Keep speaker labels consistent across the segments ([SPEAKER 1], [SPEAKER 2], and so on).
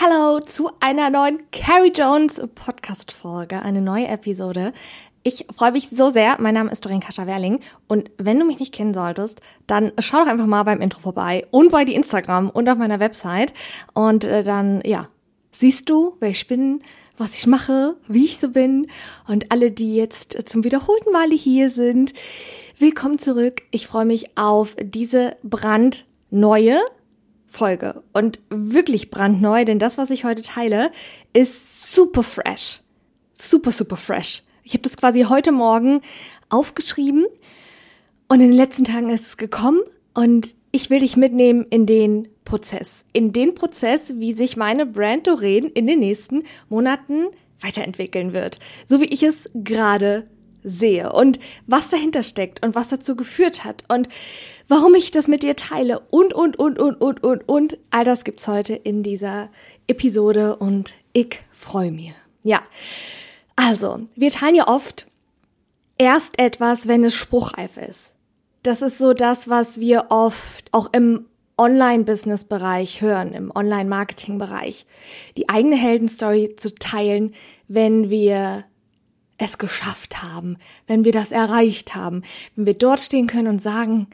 [SPEAKER 1] Hallo zu einer neuen Carrie Jones Podcast Folge, eine neue Episode. Ich freue mich so sehr. Mein Name ist Doreen Kascha-Werling und wenn du mich nicht kennen solltest, dann schau doch einfach mal beim Intro vorbei und bei die Instagram und auf meiner Website und äh, dann ja, siehst du, wer ich bin, was ich mache, wie ich so bin und alle, die jetzt zum wiederholten Male hier sind, willkommen zurück. Ich freue mich auf diese brandneue Folge und wirklich brandneu, denn das, was ich heute teile, ist super fresh. Super, super fresh. Ich habe das quasi heute Morgen aufgeschrieben und in den letzten Tagen ist es gekommen und ich will dich mitnehmen in den Prozess. In den Prozess, wie sich meine Brand Doreen in den nächsten Monaten weiterentwickeln wird. So wie ich es gerade sehe und was dahinter steckt und was dazu geführt hat und warum ich das mit dir teile und, und, und, und, und, und, und. All das gibt's heute in dieser Episode und ich freue mich. Ja. Also, wir teilen ja oft erst etwas, wenn es spruchreif ist. Das ist so das, was wir oft auch im Online-Business-Bereich hören, im Online-Marketing-Bereich. Die eigene Heldenstory zu teilen, wenn wir es geschafft haben, wenn wir das erreicht haben, wenn wir dort stehen können und sagen,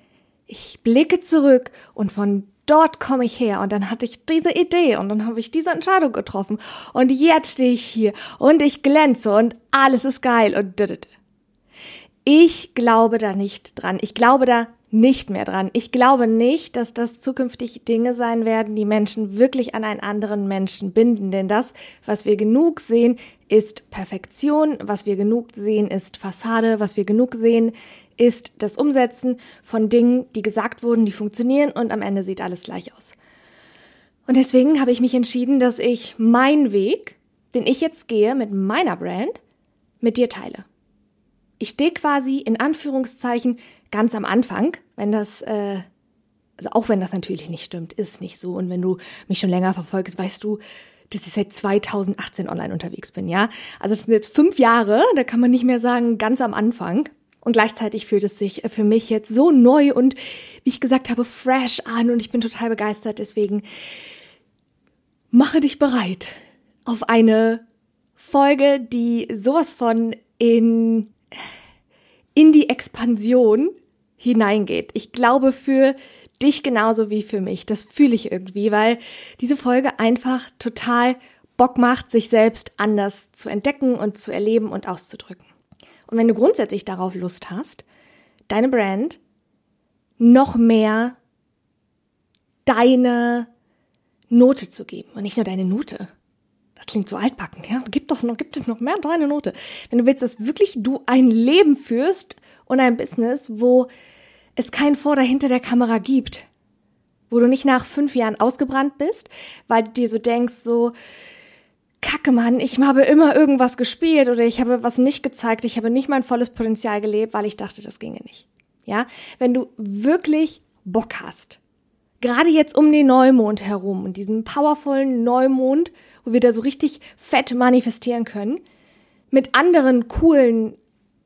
[SPEAKER 1] ich blicke zurück und von dort komme ich her. Und dann hatte ich diese Idee und dann habe ich diese Entscheidung getroffen. Und jetzt stehe ich hier und ich glänze und alles ist geil und ich glaube da nicht dran. Ich glaube da nicht mehr dran. Ich glaube nicht, dass das zukünftig Dinge sein werden, die Menschen wirklich an einen anderen Menschen binden. Denn das, was wir genug sehen, ist Perfektion. Was wir genug sehen, ist Fassade. Was wir genug sehen, ist das Umsetzen von Dingen, die gesagt wurden, die funktionieren und am Ende sieht alles gleich aus. Und deswegen habe ich mich entschieden, dass ich meinen Weg, den ich jetzt gehe mit meiner Brand, mit dir teile. Ich stehe quasi in Anführungszeichen ganz am Anfang, wenn das, äh, also auch wenn das natürlich nicht stimmt, ist nicht so. Und wenn du mich schon länger verfolgst, weißt du, dass ich seit 2018 online unterwegs bin, ja. Also das sind jetzt fünf Jahre, da kann man nicht mehr sagen, ganz am Anfang. Und gleichzeitig fühlt es sich für mich jetzt so neu und, wie ich gesagt habe, fresh an und ich bin total begeistert. Deswegen mache dich bereit auf eine Folge, die sowas von in, in die Expansion hineingeht. Ich glaube für dich genauso wie für mich. Das fühle ich irgendwie, weil diese Folge einfach total Bock macht, sich selbst anders zu entdecken und zu erleben und auszudrücken. Und wenn du grundsätzlich darauf Lust hast, deine Brand noch mehr deine Note zu geben und nicht nur deine Note. Das klingt so altbacken, ja? Gib doch noch, gib doch noch mehr deine Note. Wenn du willst, dass wirklich du ein Leben führst und ein Business, wo es kein Vor dahinter der Kamera gibt, wo du nicht nach fünf Jahren ausgebrannt bist, weil du dir so denkst, so, Kacke, Mann, ich habe immer irgendwas gespielt oder ich habe was nicht gezeigt, ich habe nicht mein volles Potenzial gelebt, weil ich dachte, das ginge nicht. Ja, wenn du wirklich Bock hast, gerade jetzt um den Neumond herum und diesen powervollen Neumond, wo wir da so richtig fett manifestieren können, mit anderen coolen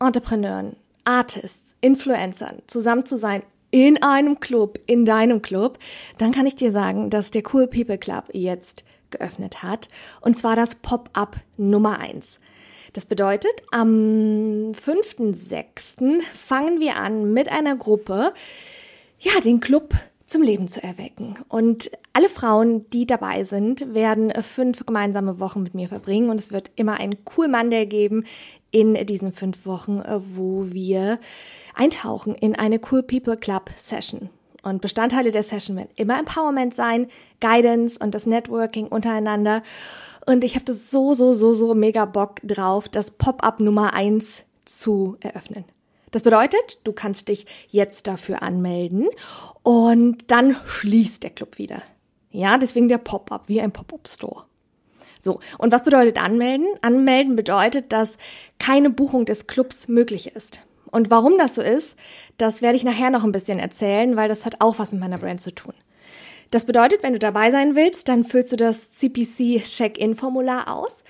[SPEAKER 1] Entrepreneuren, Artists, Influencern zusammen zu sein in einem Club, in deinem Club, dann kann ich dir sagen, dass der Cool People Club jetzt geöffnet hat. Und zwar das Pop-up Nummer eins. Das bedeutet, am 5.6. fangen wir an mit einer Gruppe, ja, den Club zum Leben zu erwecken. Und alle Frauen, die dabei sind, werden fünf gemeinsame Wochen mit mir verbringen und es wird immer einen cool Monday geben in diesen fünf Wochen, wo wir eintauchen in eine Cool People Club Session. Und Bestandteile der Session werden immer Empowerment sein, Guidance und das Networking untereinander. Und ich habe das so, so, so, so mega Bock drauf, das Pop-up Nummer eins zu eröffnen. Das bedeutet, du kannst dich jetzt dafür anmelden und dann schließt der Club wieder. Ja, deswegen der Pop-up, wie ein Pop-up-Store. So, und was bedeutet anmelden? Anmelden bedeutet, dass keine Buchung des Clubs möglich ist. Und warum das so ist, das werde ich nachher noch ein bisschen erzählen, weil das hat auch was mit meiner Brand zu tun. Das bedeutet, wenn du dabei sein willst, dann füllst du das CPC Check-in-Formular aus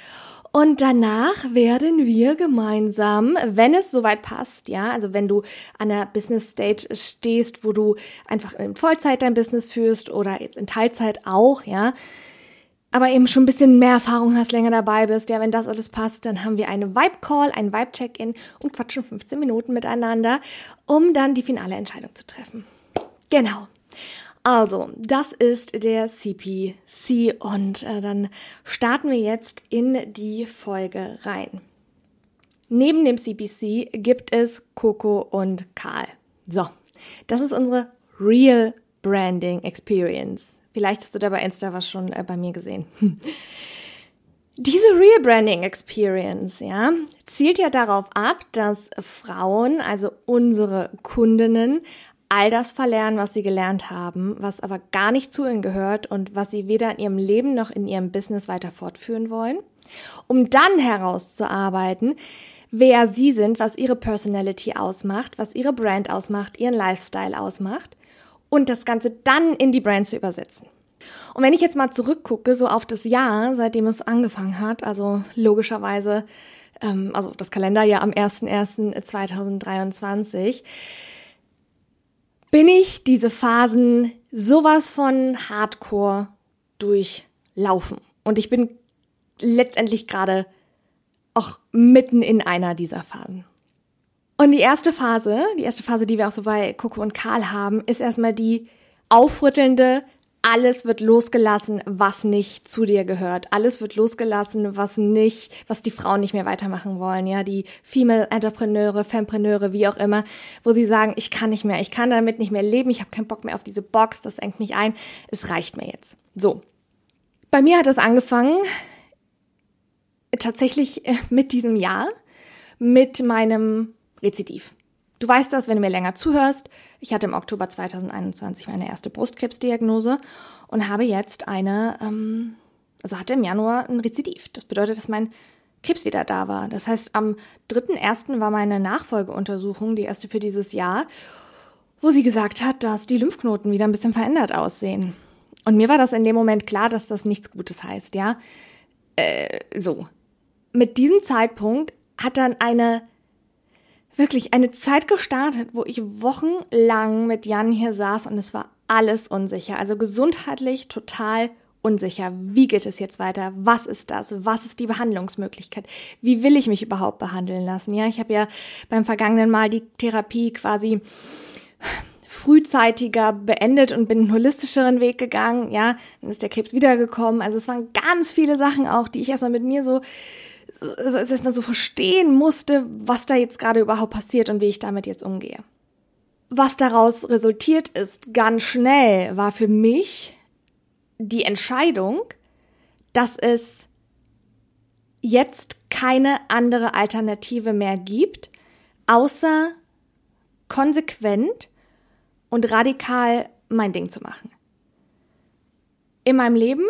[SPEAKER 1] und danach werden wir gemeinsam, wenn es soweit passt, ja, also wenn du an der Business Stage stehst, wo du einfach in Vollzeit dein Business führst oder jetzt in Teilzeit auch, ja, aber eben schon ein bisschen mehr Erfahrung hast, länger dabei bist, ja, wenn das alles passt, dann haben wir eine Vibe Call, ein Vibe Check-in und quatschen 15 Minuten miteinander, um dann die finale Entscheidung zu treffen. Genau. Also, das ist der CPC und äh, dann starten wir jetzt in die Folge rein. Neben dem CPC gibt es Coco und Karl. So, das ist unsere Real Branding Experience. Vielleicht hast du da bei Insta was schon äh, bei mir gesehen. Diese Real Branding Experience, ja, zielt ja darauf ab, dass Frauen, also unsere Kundinnen, all das verlernen, was sie gelernt haben, was aber gar nicht zu ihnen gehört und was sie weder in ihrem Leben noch in ihrem Business weiter fortführen wollen, um dann herauszuarbeiten, wer sie sind, was ihre Personality ausmacht, was ihre Brand ausmacht, ihren Lifestyle ausmacht und das Ganze dann in die Brand zu übersetzen. Und wenn ich jetzt mal zurückgucke, so auf das Jahr, seitdem es angefangen hat, also logischerweise, ähm, also das Kalenderjahr am 01.01.2023, bin ich diese Phasen sowas von Hardcore durchlaufen. Und ich bin letztendlich gerade auch mitten in einer dieser Phasen. Und die erste Phase, die erste Phase, die wir auch so bei Coco und Karl haben, ist erstmal die aufrüttelnde, alles wird losgelassen, was nicht zu dir gehört. Alles wird losgelassen, was nicht, was die Frauen nicht mehr weitermachen wollen. Ja, die Female Entrepreneure, Fempreneure, wie auch immer, wo sie sagen, ich kann nicht mehr, ich kann damit nicht mehr leben, ich habe keinen Bock mehr auf diese Box, das engt mich ein, es reicht mir jetzt. So. Bei mir hat es angefangen, tatsächlich äh, mit diesem Jahr, mit meinem Rezidiv. Du weißt das, wenn du mir länger zuhörst. Ich hatte im Oktober 2021 meine erste Brustkrebsdiagnose und habe jetzt eine, ähm, also hatte im Januar ein Rezidiv. Das bedeutet, dass mein Krebs wieder da war. Das heißt, am 3.1. war meine Nachfolgeuntersuchung, die erste für dieses Jahr, wo sie gesagt hat, dass die Lymphknoten wieder ein bisschen verändert aussehen. Und mir war das in dem Moment klar, dass das nichts Gutes heißt, ja. Äh, so. Mit diesem Zeitpunkt hat dann eine wirklich eine Zeit gestartet, wo ich wochenlang mit Jan hier saß und es war alles unsicher. Also gesundheitlich total unsicher. Wie geht es jetzt weiter? Was ist das? Was ist die Behandlungsmöglichkeit? Wie will ich mich überhaupt behandeln lassen? Ja, ich habe ja beim vergangenen Mal die Therapie quasi frühzeitiger beendet und bin einen holistischeren Weg gegangen. Ja, dann ist der Krebs wiedergekommen. Also es waren ganz viele Sachen auch, die ich erstmal mit mir so erstmal so verstehen musste, was da jetzt gerade überhaupt passiert und wie ich damit jetzt umgehe. Was daraus resultiert ist, ganz schnell, war für mich die Entscheidung, dass es jetzt keine andere Alternative mehr gibt, außer konsequent und radikal mein Ding zu machen. In meinem Leben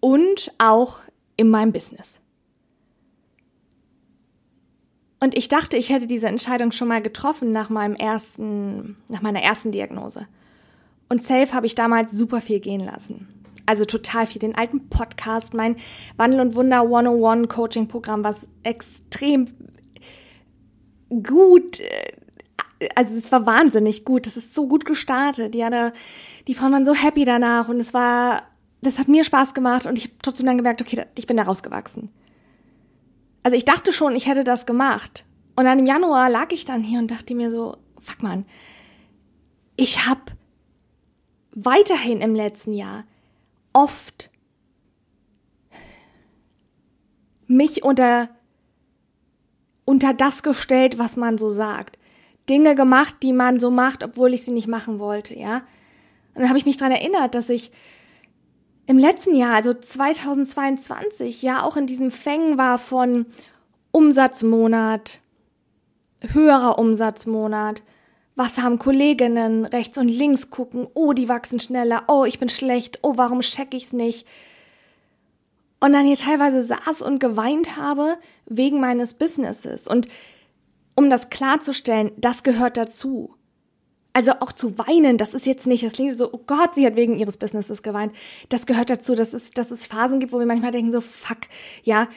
[SPEAKER 1] und auch in meinem Business. Und ich dachte, ich hätte diese Entscheidung schon mal getroffen nach meinem ersten, nach meiner ersten Diagnose. Und safe habe ich damals super viel gehen lassen. Also total viel. Den alten Podcast, mein Wandel und Wunder 101 Coaching Programm, was extrem gut, äh, also es war wahnsinnig gut. Es ist so gut gestartet. Ja, da, die Frauen waren so happy danach und es war, das hat mir Spaß gemacht und ich habe trotzdem dann gemerkt, okay, ich bin da rausgewachsen also ich dachte schon, ich hätte das gemacht. Und dann im Januar lag ich dann hier und dachte mir so, fuck man, ich habe weiterhin im letzten Jahr oft mich unter, unter das gestellt, was man so sagt. Dinge gemacht, die man so macht, obwohl ich sie nicht machen wollte, ja. Und dann habe ich mich dran erinnert, dass ich im letzten Jahr, also 2022, ja auch in diesem Fängen war von Umsatzmonat, höherer Umsatzmonat, was haben Kolleginnen rechts und links gucken, oh, die wachsen schneller, oh, ich bin schlecht, oh, warum check ich's nicht? Und dann hier teilweise saß und geweint habe wegen meines Businesses. Und um das klarzustellen, das gehört dazu. Also auch zu weinen, das ist jetzt nicht, das klingt so, oh Gott, sie hat wegen ihres Businesses geweint. Das gehört dazu, dass es, dass es Phasen gibt, wo wir manchmal denken, so fuck, ja,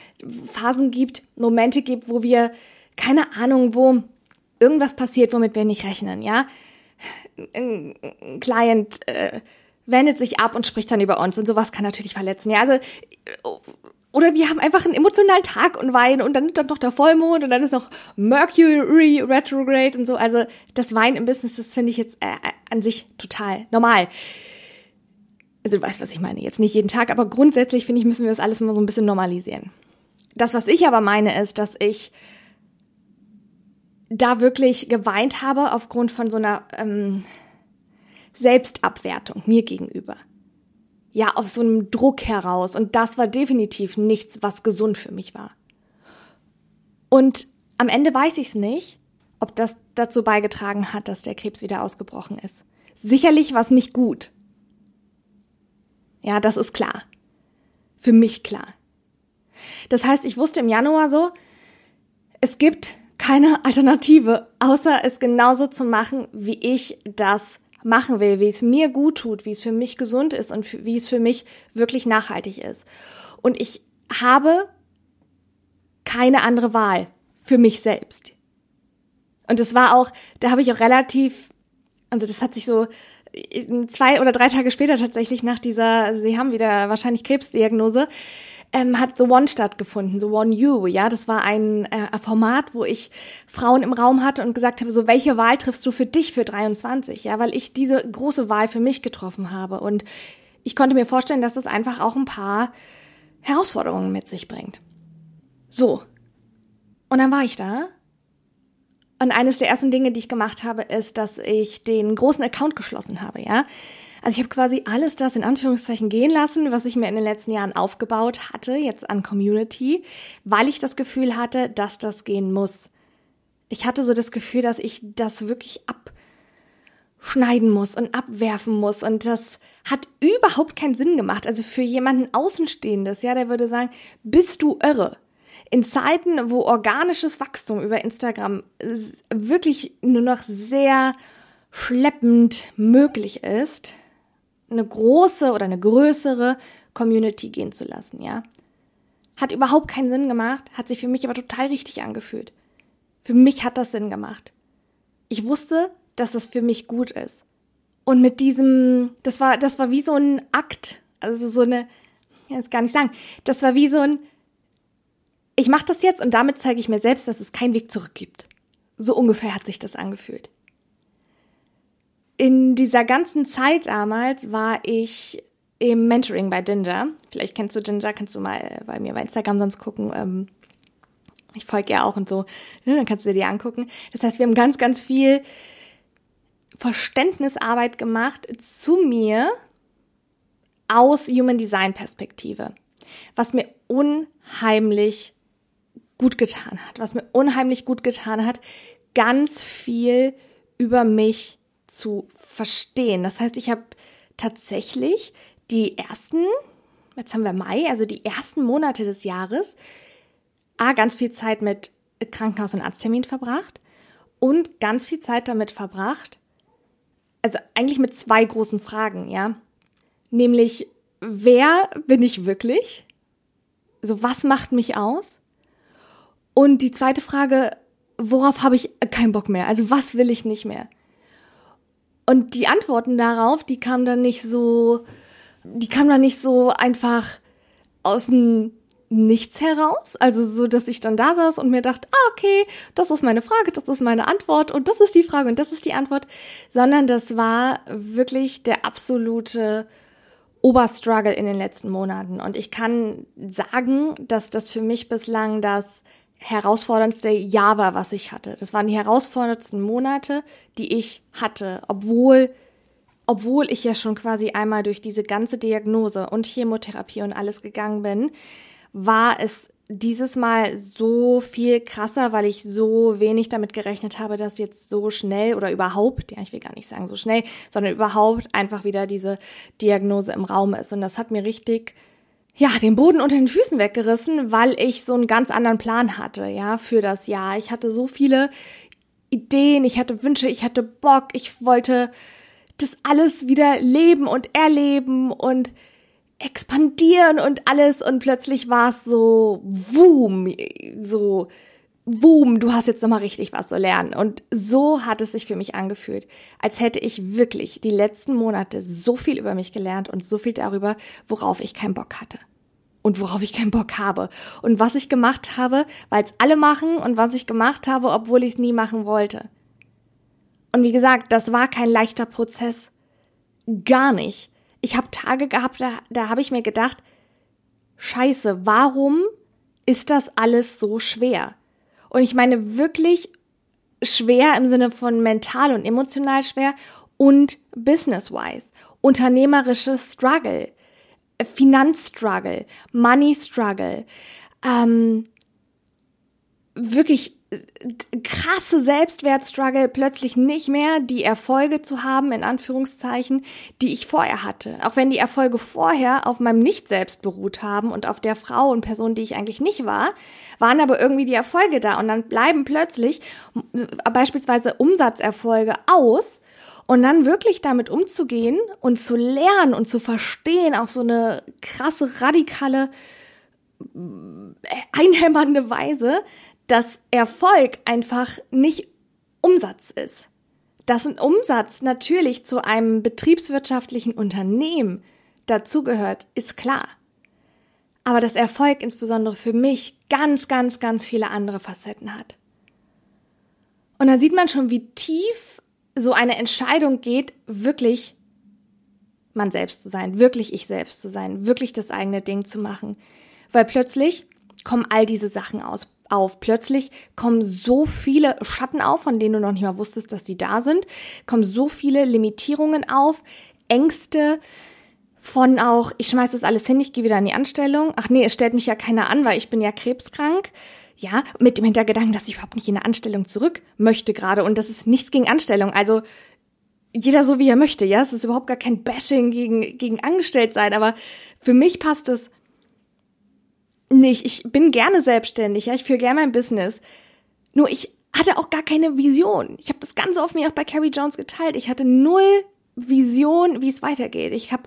[SPEAKER 1] Phasen gibt, Momente gibt, wo wir, keine Ahnung, wo irgendwas passiert, womit wir nicht rechnen, ja. Ein Client äh, wendet sich ab und spricht dann über uns und sowas kann natürlich verletzen, ja. Also oder wir haben einfach einen emotionalen Tag und weinen und dann ist dann noch der Vollmond und dann ist noch Mercury retrograde und so. Also das Weinen im Business, das finde ich jetzt äh, an sich total normal. Also du weißt, was ich meine. Jetzt nicht jeden Tag, aber grundsätzlich finde ich, müssen wir das alles mal so ein bisschen normalisieren. Das, was ich aber meine, ist, dass ich da wirklich geweint habe aufgrund von so einer ähm, Selbstabwertung mir gegenüber ja, auf so einem Druck heraus. Und das war definitiv nichts, was gesund für mich war. Und am Ende weiß ich es nicht, ob das dazu beigetragen hat, dass der Krebs wieder ausgebrochen ist. Sicherlich war es nicht gut. Ja, das ist klar. Für mich klar. Das heißt, ich wusste im Januar so, es gibt keine Alternative, außer es genauso zu machen, wie ich das machen will, wie es mir gut tut, wie es für mich gesund ist und wie es für mich wirklich nachhaltig ist. Und ich habe keine andere Wahl für mich selbst. Und das war auch, da habe ich auch relativ, also das hat sich so zwei oder drei Tage später tatsächlich nach dieser, sie haben wieder wahrscheinlich Krebsdiagnose, ähm, hat The One stattgefunden, The One You, ja, das war ein äh, Format, wo ich Frauen im Raum hatte und gesagt habe, so welche Wahl triffst du für dich für 23, ja, weil ich diese große Wahl für mich getroffen habe und ich konnte mir vorstellen, dass das einfach auch ein paar Herausforderungen mit sich bringt. So. Und dann war ich da und eines der ersten Dinge, die ich gemacht habe, ist, dass ich den großen Account geschlossen habe, ja. Also ich habe quasi alles das in Anführungszeichen gehen lassen, was ich mir in den letzten Jahren aufgebaut hatte, jetzt an Community, weil ich das Gefühl hatte, dass das gehen muss. Ich hatte so das Gefühl, dass ich das wirklich abschneiden muss und abwerfen muss und das hat überhaupt keinen Sinn gemacht. Also für jemanden Außenstehendes, ja, der würde sagen, bist du irre? In Zeiten, wo organisches Wachstum über Instagram wirklich nur noch sehr schleppend möglich ist, eine große oder eine größere Community gehen zu lassen, ja. Hat überhaupt keinen Sinn gemacht, hat sich für mich aber total richtig angefühlt. Für mich hat das Sinn gemacht. Ich wusste, dass das für mich gut ist. Und mit diesem, das war, das war wie so ein Akt, also so eine, ich kann gar nicht sagen, das war wie so ein, ich mache das jetzt und damit zeige ich mir selbst, dass es keinen Weg zurück gibt. So ungefähr hat sich das angefühlt in dieser ganzen Zeit damals war ich im Mentoring bei Ginger. Vielleicht kennst du Ginger, kannst du mal bei mir bei Instagram sonst gucken. Ähm, ich folge ja auch und so. Ne, dann kannst du dir die angucken. Das heißt, wir haben ganz, ganz viel Verständnisarbeit gemacht zu mir aus Human Design Perspektive. Was mir unheimlich gut getan hat. Was mir unheimlich gut getan hat, ganz viel über mich zu verstehen. Das heißt, ich habe tatsächlich die ersten, jetzt haben wir Mai, also die ersten Monate des Jahres, A, ganz viel Zeit mit Krankenhaus- und Arzttermin verbracht und ganz viel Zeit damit verbracht, also eigentlich mit zwei großen Fragen, ja. Nämlich, wer bin ich wirklich? Also, was macht mich aus? Und die zweite Frage, worauf habe ich keinen Bock mehr? Also, was will ich nicht mehr? Und die Antworten darauf, die kamen dann nicht so, die kamen dann nicht so einfach aus dem Nichts heraus. Also so, dass ich dann da saß und mir dachte, ah, okay, das ist meine Frage, das ist meine Antwort und das ist die Frage und das ist die Antwort. Sondern das war wirklich der absolute Oberstruggle in den letzten Monaten. Und ich kann sagen, dass das für mich bislang das herausforderndste Jahr war, was ich hatte. Das waren die herausforderndsten Monate, die ich hatte, obwohl obwohl ich ja schon quasi einmal durch diese ganze Diagnose und Chemotherapie und alles gegangen bin, war es dieses Mal so viel krasser, weil ich so wenig damit gerechnet habe, dass jetzt so schnell oder überhaupt, ja, ich will gar nicht sagen so schnell, sondern überhaupt einfach wieder diese Diagnose im Raum ist. Und das hat mir richtig ja, den Boden unter den Füßen weggerissen, weil ich so einen ganz anderen Plan hatte, ja, für das Jahr. Ich hatte so viele Ideen, ich hatte Wünsche, ich hatte Bock, ich wollte das alles wieder leben und erleben und expandieren und alles und plötzlich war es so boom, so boom, du hast jetzt nochmal richtig was zu lernen. Und so hat es sich für mich angefühlt, als hätte ich wirklich die letzten Monate so viel über mich gelernt und so viel darüber, worauf ich keinen Bock hatte. Und worauf ich keinen Bock habe. Und was ich gemacht habe, weil es alle machen und was ich gemacht habe, obwohl ich es nie machen wollte. Und wie gesagt, das war kein leichter Prozess. Gar nicht. Ich habe Tage gehabt, da, da habe ich mir gedacht, scheiße, warum ist das alles so schwer? Und ich meine wirklich schwer im Sinne von mental und emotional schwer und business-wise. Unternehmerische Struggle, Finanzstruggle, Money Struggle, ähm, wirklich krasse Selbstwertstruggle plötzlich nicht mehr die Erfolge zu haben, in Anführungszeichen, die ich vorher hatte. Auch wenn die Erfolge vorher auf meinem Nicht-Selbst beruht haben und auf der Frau und Person, die ich eigentlich nicht war, waren aber irgendwie die Erfolge da und dann bleiben plötzlich beispielsweise Umsatzerfolge aus und dann wirklich damit umzugehen und zu lernen und zu verstehen auf so eine krasse, radikale, äh, einhämmernde Weise, dass Erfolg einfach nicht Umsatz ist. Dass ein Umsatz natürlich zu einem betriebswirtschaftlichen Unternehmen dazugehört, ist klar. Aber dass Erfolg insbesondere für mich ganz, ganz, ganz viele andere Facetten hat. Und da sieht man schon, wie tief so eine Entscheidung geht, wirklich man selbst zu sein, wirklich ich selbst zu sein, wirklich das eigene Ding zu machen. Weil plötzlich kommen all diese Sachen aus auf. Plötzlich kommen so viele Schatten auf, von denen du noch nicht mal wusstest, dass die da sind, kommen so viele Limitierungen auf, Ängste von auch, ich schmeiß das alles hin, ich gehe wieder in die Anstellung. Ach nee, es stellt mich ja keiner an, weil ich bin ja krebskrank. Ja, mit dem Hintergedanken, dass ich überhaupt nicht in eine Anstellung zurück möchte gerade und das ist nichts gegen Anstellung. Also jeder so wie er möchte, ja, es ist überhaupt gar kein Bashing gegen gegen angestellt sein, aber für mich passt es nicht. Ich bin gerne selbstständig, ja, ich führe gerne mein Business. Nur ich hatte auch gar keine Vision. Ich habe das Ganze auf mir auch bei Carrie Jones geteilt. Ich hatte null Vision, wie es weitergeht. Ich habe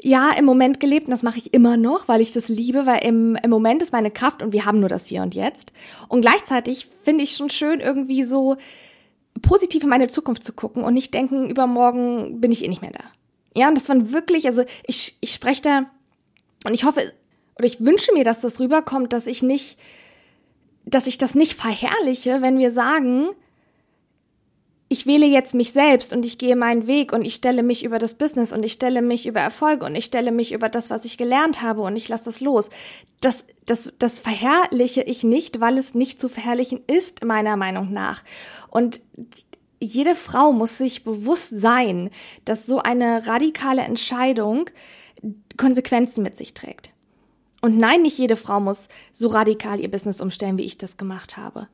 [SPEAKER 1] ja im Moment gelebt und das mache ich immer noch, weil ich das liebe, weil im, im Moment ist meine Kraft und wir haben nur das Hier und Jetzt. Und gleichzeitig finde ich schon schön, irgendwie so positiv in meine Zukunft zu gucken und nicht denken, übermorgen bin ich eh nicht mehr da. Ja, und das waren wirklich, also ich, ich spreche da und ich hoffe, oder ich wünsche mir, dass das rüberkommt, dass ich nicht, dass ich das nicht verherrliche, wenn wir sagen, ich wähle jetzt mich selbst und ich gehe meinen Weg und ich stelle mich über das Business und ich stelle mich über Erfolge und ich stelle mich über das, was ich gelernt habe und ich lasse das los. Das, das, das verherrliche ich nicht, weil es nicht zu verherrlichen ist, meiner Meinung nach. Und jede Frau muss sich bewusst sein, dass so eine radikale Entscheidung Konsequenzen mit sich trägt. Und nein, nicht jede Frau muss so radikal ihr Business umstellen, wie ich das gemacht habe.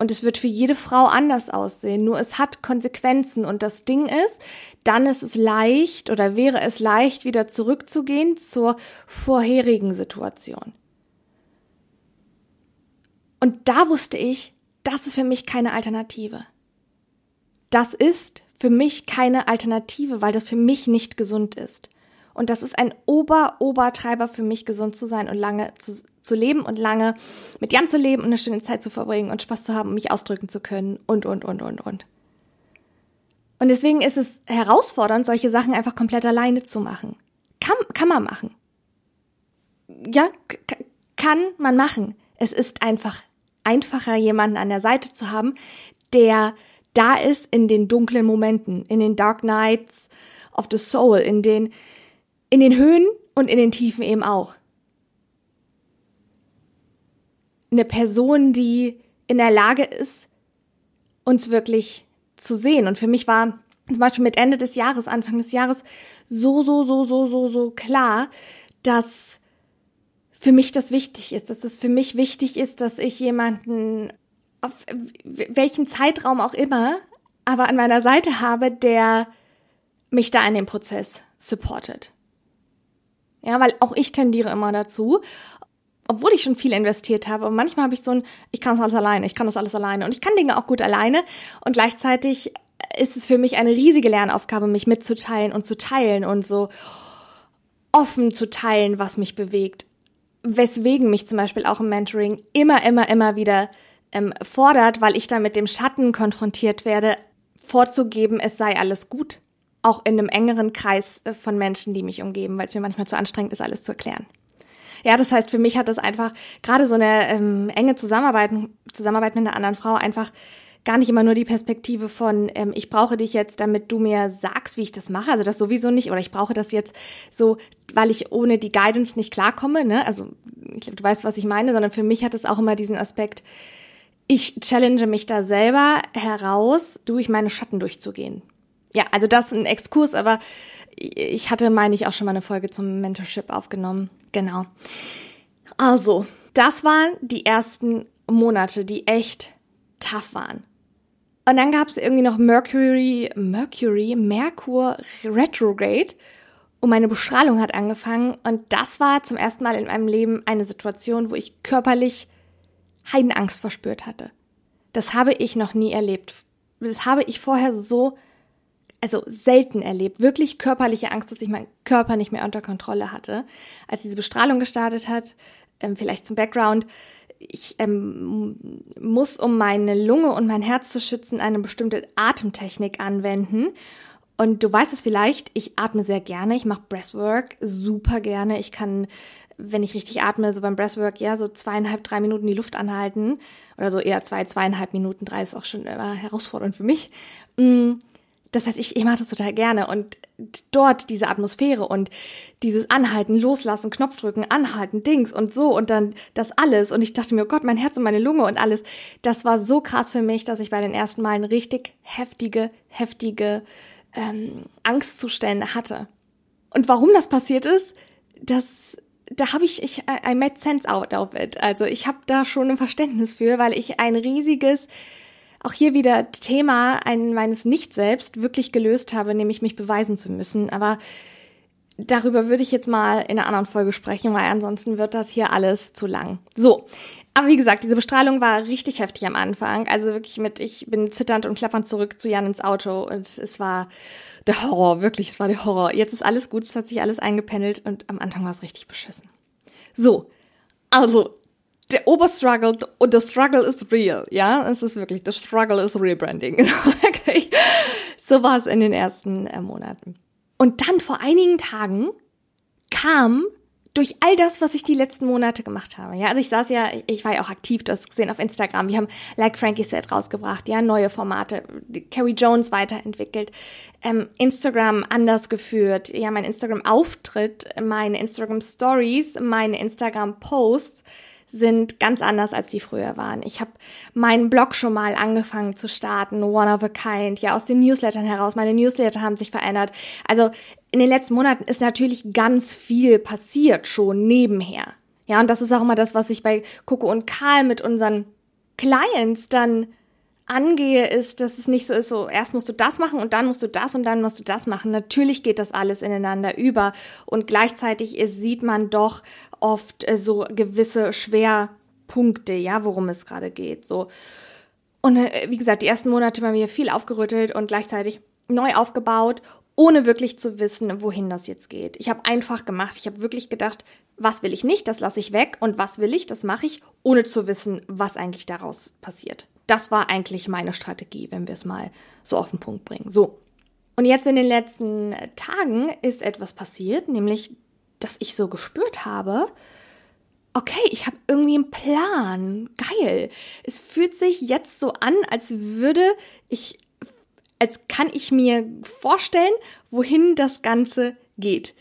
[SPEAKER 1] Und es wird für jede Frau anders aussehen, nur es hat Konsequenzen. Und das Ding ist, dann ist es leicht oder wäre es leicht, wieder zurückzugehen zur vorherigen Situation. Und da wusste ich, das ist für mich keine Alternative. Das ist für mich keine Alternative, weil das für mich nicht gesund ist. Und das ist ein Ober-Obertreiber für mich, gesund zu sein und lange zu, zu leben und lange mit Jan zu leben und eine schöne Zeit zu verbringen und Spaß zu haben, mich ausdrücken zu können und, und, und, und, und. Und deswegen ist es herausfordernd, solche Sachen einfach komplett alleine zu machen. Kann, kann man machen. Ja, kann man machen. Es ist einfach einfacher, jemanden an der Seite zu haben, der da ist in den dunklen Momenten, in den Dark Nights of the Soul, in den in den Höhen und in den Tiefen eben auch. Eine Person, die in der Lage ist, uns wirklich zu sehen. Und für mich war zum Beispiel mit Ende des Jahres, Anfang des Jahres so, so, so, so, so, so klar, dass für mich das wichtig ist, dass es für mich wichtig ist, dass ich jemanden auf welchen Zeitraum auch immer, aber an meiner Seite habe, der mich da in dem Prozess supportet Ja, weil auch ich tendiere immer dazu, obwohl ich schon viel investiert habe. Und manchmal habe ich so ein, ich kann das alles alleine, ich kann das alles alleine. Und ich kann Dinge auch gut alleine. Und gleichzeitig ist es für mich eine riesige Lernaufgabe, mich mitzuteilen und zu teilen und so offen zu teilen, was mich bewegt. Weswegen mich zum Beispiel auch im Mentoring immer, immer, immer wieder ähm, fordert, weil ich da mit dem Schatten konfrontiert werde, vorzugeben, es sei alles gut. Auch in einem engeren Kreis äh, von Menschen, die mich umgeben, weil es mir manchmal zu anstrengend ist, alles zu erklären. Ja, das heißt, für mich hat das einfach gerade so eine ähm, enge Zusammenarbeit, Zusammenarbeit mit einer anderen Frau einfach gar nicht immer nur die Perspektive von, ähm, ich brauche dich jetzt, damit du mir sagst, wie ich das mache. Also das sowieso nicht. Oder ich brauche das jetzt so, weil ich ohne die Guidance nicht klarkomme. Ne? Also ich glaube, du weißt, was ich meine. Sondern für mich hat es auch immer diesen Aspekt, ich challenge mich da selber heraus, durch meine Schatten durchzugehen. Ja, also das ist ein Exkurs, aber ich hatte, meine ich, auch schon mal eine Folge zum Mentorship aufgenommen. Genau. Also, das waren die ersten Monate, die echt tough waren. Und dann gab es irgendwie noch Mercury, Mercury, Merkur Retrograde und meine Bestrahlung hat angefangen und das war zum ersten Mal in meinem Leben eine Situation, wo ich körperlich Heidenangst verspürt hatte. Das habe ich noch nie erlebt. Das habe ich vorher so, also selten erlebt. Wirklich körperliche Angst, dass ich meinen Körper nicht mehr unter Kontrolle hatte. Als diese Bestrahlung gestartet hat, ähm, vielleicht zum Background, ich ähm, muss, um meine Lunge und mein Herz zu schützen, eine bestimmte Atemtechnik anwenden. Und du weißt es vielleicht, ich atme sehr gerne, ich mache Breathwork super gerne. Ich kann, wenn ich richtig atme, so beim Breathwork, ja, so zweieinhalb, drei Minuten die Luft anhalten. Oder so eher zwei, zweieinhalb Minuten, drei ist auch schon immer herausfordernd für mich. Mm, das heißt, ich, ich mache das total gerne und dort diese Atmosphäre und dieses Anhalten, Loslassen, Knopf drücken, Anhalten, Dings und so und dann das alles und ich dachte mir, oh Gott, mein Herz und meine Lunge und alles, das war so krass für mich, dass ich bei den ersten Malen richtig heftige, heftige ähm, Angstzustände hatte. Und warum das passiert ist, das da habe ich, ich I made sense out of it. Also ich habe da schon ein Verständnis für, weil ich ein riesiges auch hier wieder Thema ein, meines Nicht-Selbst wirklich gelöst habe, nämlich mich beweisen zu müssen. Aber darüber würde ich jetzt mal in einer anderen Folge sprechen, weil ansonsten wird das hier alles zu lang. So. Aber wie gesagt, diese Bestrahlung war richtig heftig am Anfang. Also wirklich mit, ich bin zitternd und klappernd zurück zu Jan ins Auto und es war der Horror, wirklich, es war der Horror. Jetzt ist alles gut, es hat sich alles eingependelt und am Anfang war es richtig beschissen. So. Also, der Oberstruggle und der Struggle ist real, ja, es ist wirklich, the struggle is rebranding. so war es in den ersten äh, Monaten. Und dann vor einigen Tagen kam durch all das, was ich die letzten Monate gemacht habe. Ja, also ich saß ja, ich war ja auch aktiv, du hast gesehen auf Instagram. Wir haben Like Frankie Set rausgebracht, ja, neue Formate, Carrie Jones weiterentwickelt, ähm, Instagram anders geführt, ja, mein Instagram-Auftritt, meine Instagram-Stories, meine Instagram-Posts sind ganz anders, als die früher waren. Ich habe meinen Blog schon mal angefangen zu starten, One of a Kind, ja, aus den Newslettern heraus. Meine Newsletter haben sich verändert. Also in den letzten Monaten ist natürlich ganz viel passiert schon nebenher. Ja, und das ist auch immer das, was ich bei Coco und Karl mit unseren Clients dann angehe, ist, dass es nicht so ist, so erst musst du das machen und dann musst du das und dann musst du das machen. Natürlich geht das alles ineinander über und gleichzeitig sieht man doch oft äh, so gewisse Schwerpunkte, ja, worum es gerade geht, so. Und äh, wie gesagt, die ersten Monate bei mir viel aufgerüttelt und gleichzeitig neu aufgebaut, ohne wirklich zu wissen, wohin das jetzt geht. Ich habe einfach gemacht. Ich habe wirklich gedacht, was will ich nicht, das lasse ich weg und was will ich, das mache ich, ohne zu wissen, was eigentlich daraus passiert. Das war eigentlich meine Strategie, wenn wir es mal so auf den Punkt bringen. So. Und jetzt in den letzten Tagen ist etwas passiert, nämlich, dass ich so gespürt habe, okay, ich habe irgendwie einen Plan. Geil. Es fühlt sich jetzt so an, als würde ich, als kann ich mir vorstellen, wohin das Ganze geht.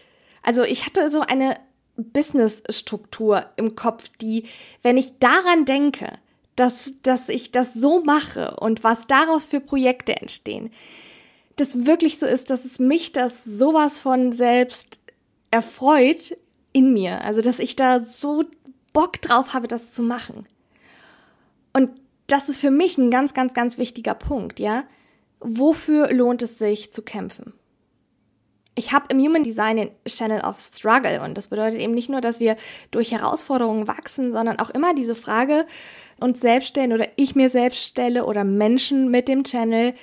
[SPEAKER 1] Also ich hatte so eine Businessstruktur im Kopf, die, wenn ich daran denke, dass, dass ich das so mache und was daraus für Projekte entstehen, das wirklich so ist, dass es mich das sowas von selbst erfreut in mir. Also, dass ich da so Bock drauf habe, das zu machen. Und das ist für mich ein ganz, ganz, ganz wichtiger Punkt, ja. Wofür lohnt es sich zu kämpfen? Ich habe im Human Design den Channel of Struggle und das bedeutet eben nicht nur, dass wir durch Herausforderungen wachsen, sondern auch immer diese Frage uns selbst stellen oder ich mir selbst stelle oder Menschen mit dem Channel,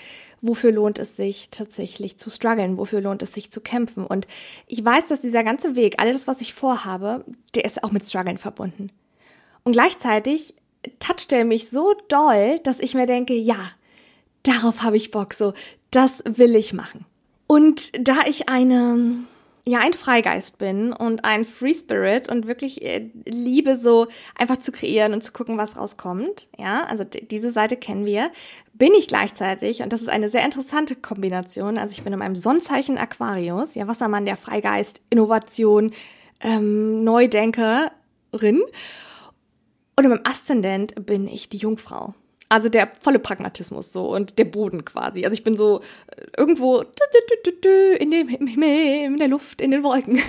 [SPEAKER 1] wofür lohnt es sich tatsächlich zu strugglen, wofür lohnt es sich zu kämpfen. Und ich weiß, dass dieser ganze Weg, alles, was ich vorhabe, der ist auch mit Struggeln verbunden. Und gleichzeitig toucht er mich so doll, dass ich mir denke, ja, darauf habe ich Bock, so, das will ich machen. Und da ich eine, ja, ein Freigeist bin und ein Free Spirit und wirklich äh, liebe so einfach zu kreieren und zu gucken, was rauskommt, ja, also diese Seite kennen wir, bin ich gleichzeitig, und das ist eine sehr interessante Kombination, also ich bin in meinem Sonnzeichen Aquarius, ja, Wassermann, der Freigeist, Innovation, ähm, Neudenkerin. Und meinem Aszendent bin ich die Jungfrau. Also der volle Pragmatismus so und der Boden quasi. Also ich bin so äh, irgendwo in dem Himmel, in der Luft, in den Wolken.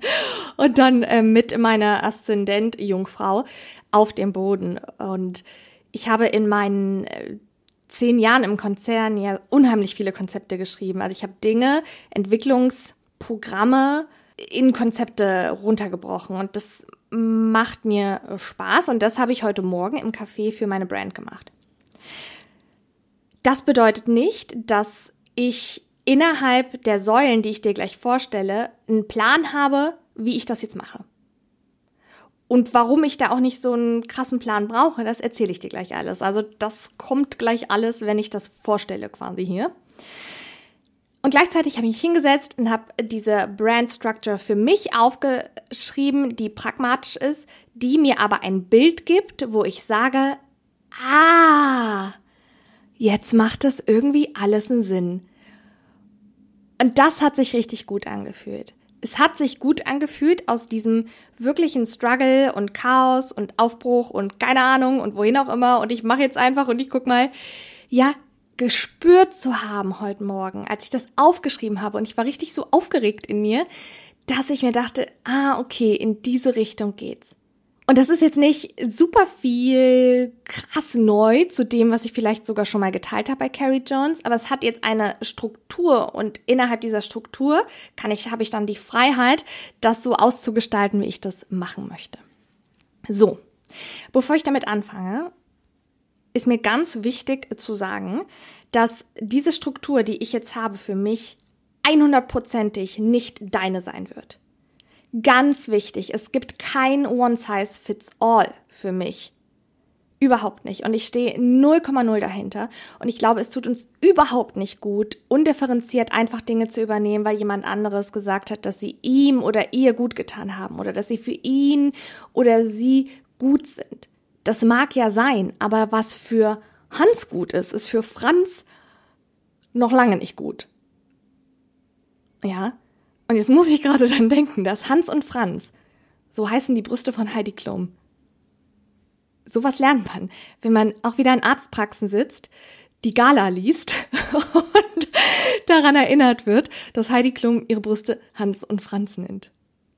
[SPEAKER 1] und dann äh, mit meiner Aszendent Jungfrau auf dem Boden. Und ich habe in meinen äh, zehn Jahren im Konzern ja unheimlich viele Konzepte geschrieben. Also ich habe Dinge, Entwicklungsprogramme in Konzepte runtergebrochen und das macht mir Spaß und das habe ich heute Morgen im Café für meine Brand gemacht. Das bedeutet nicht, dass ich innerhalb der Säulen, die ich dir gleich vorstelle, einen Plan habe, wie ich das jetzt mache. Und warum ich da auch nicht so einen krassen Plan brauche, das erzähle ich dir gleich alles. Also das kommt gleich alles, wenn ich das vorstelle quasi hier. Und gleichzeitig habe ich mich hingesetzt und habe diese Brand Structure für mich aufgeschrieben, die pragmatisch ist, die mir aber ein Bild gibt, wo ich sage, ah, jetzt macht das irgendwie alles einen Sinn. Und das hat sich richtig gut angefühlt. Es hat sich gut angefühlt aus diesem wirklichen Struggle und Chaos und Aufbruch und keine Ahnung und wohin auch immer und ich mache jetzt einfach und ich guck mal, ja, gespürt zu haben heute Morgen, als ich das aufgeschrieben habe und ich war richtig so aufgeregt in mir, dass ich mir dachte, ah, okay, in diese Richtung geht's. Und das ist jetzt nicht super viel krass neu zu dem, was ich vielleicht sogar schon mal geteilt habe bei Carrie Jones, aber es hat jetzt eine Struktur und innerhalb dieser Struktur kann ich, habe ich dann die Freiheit, das so auszugestalten, wie ich das machen möchte. So. Bevor ich damit anfange, ist mir ganz wichtig zu sagen, dass diese Struktur, die ich jetzt habe für mich, 100%ig nicht deine sein wird. Ganz wichtig, es gibt kein One-Size-Fits-All für mich. Überhaupt nicht. Und ich stehe 0,0 dahinter. Und ich glaube, es tut uns überhaupt nicht gut, undifferenziert einfach Dinge zu übernehmen, weil jemand anderes gesagt hat, dass sie ihm oder ihr gut getan haben oder dass sie für ihn oder sie gut sind. Das mag ja sein, aber was für Hans gut ist, ist für Franz noch lange nicht gut. Ja, und jetzt muss ich gerade dann denken, dass Hans und Franz, so heißen die Brüste von Heidi Klum. Sowas lernt man, wenn man auch wieder in Arztpraxen sitzt, die Gala liest und daran erinnert wird, dass Heidi Klum ihre Brüste Hans und Franz nennt.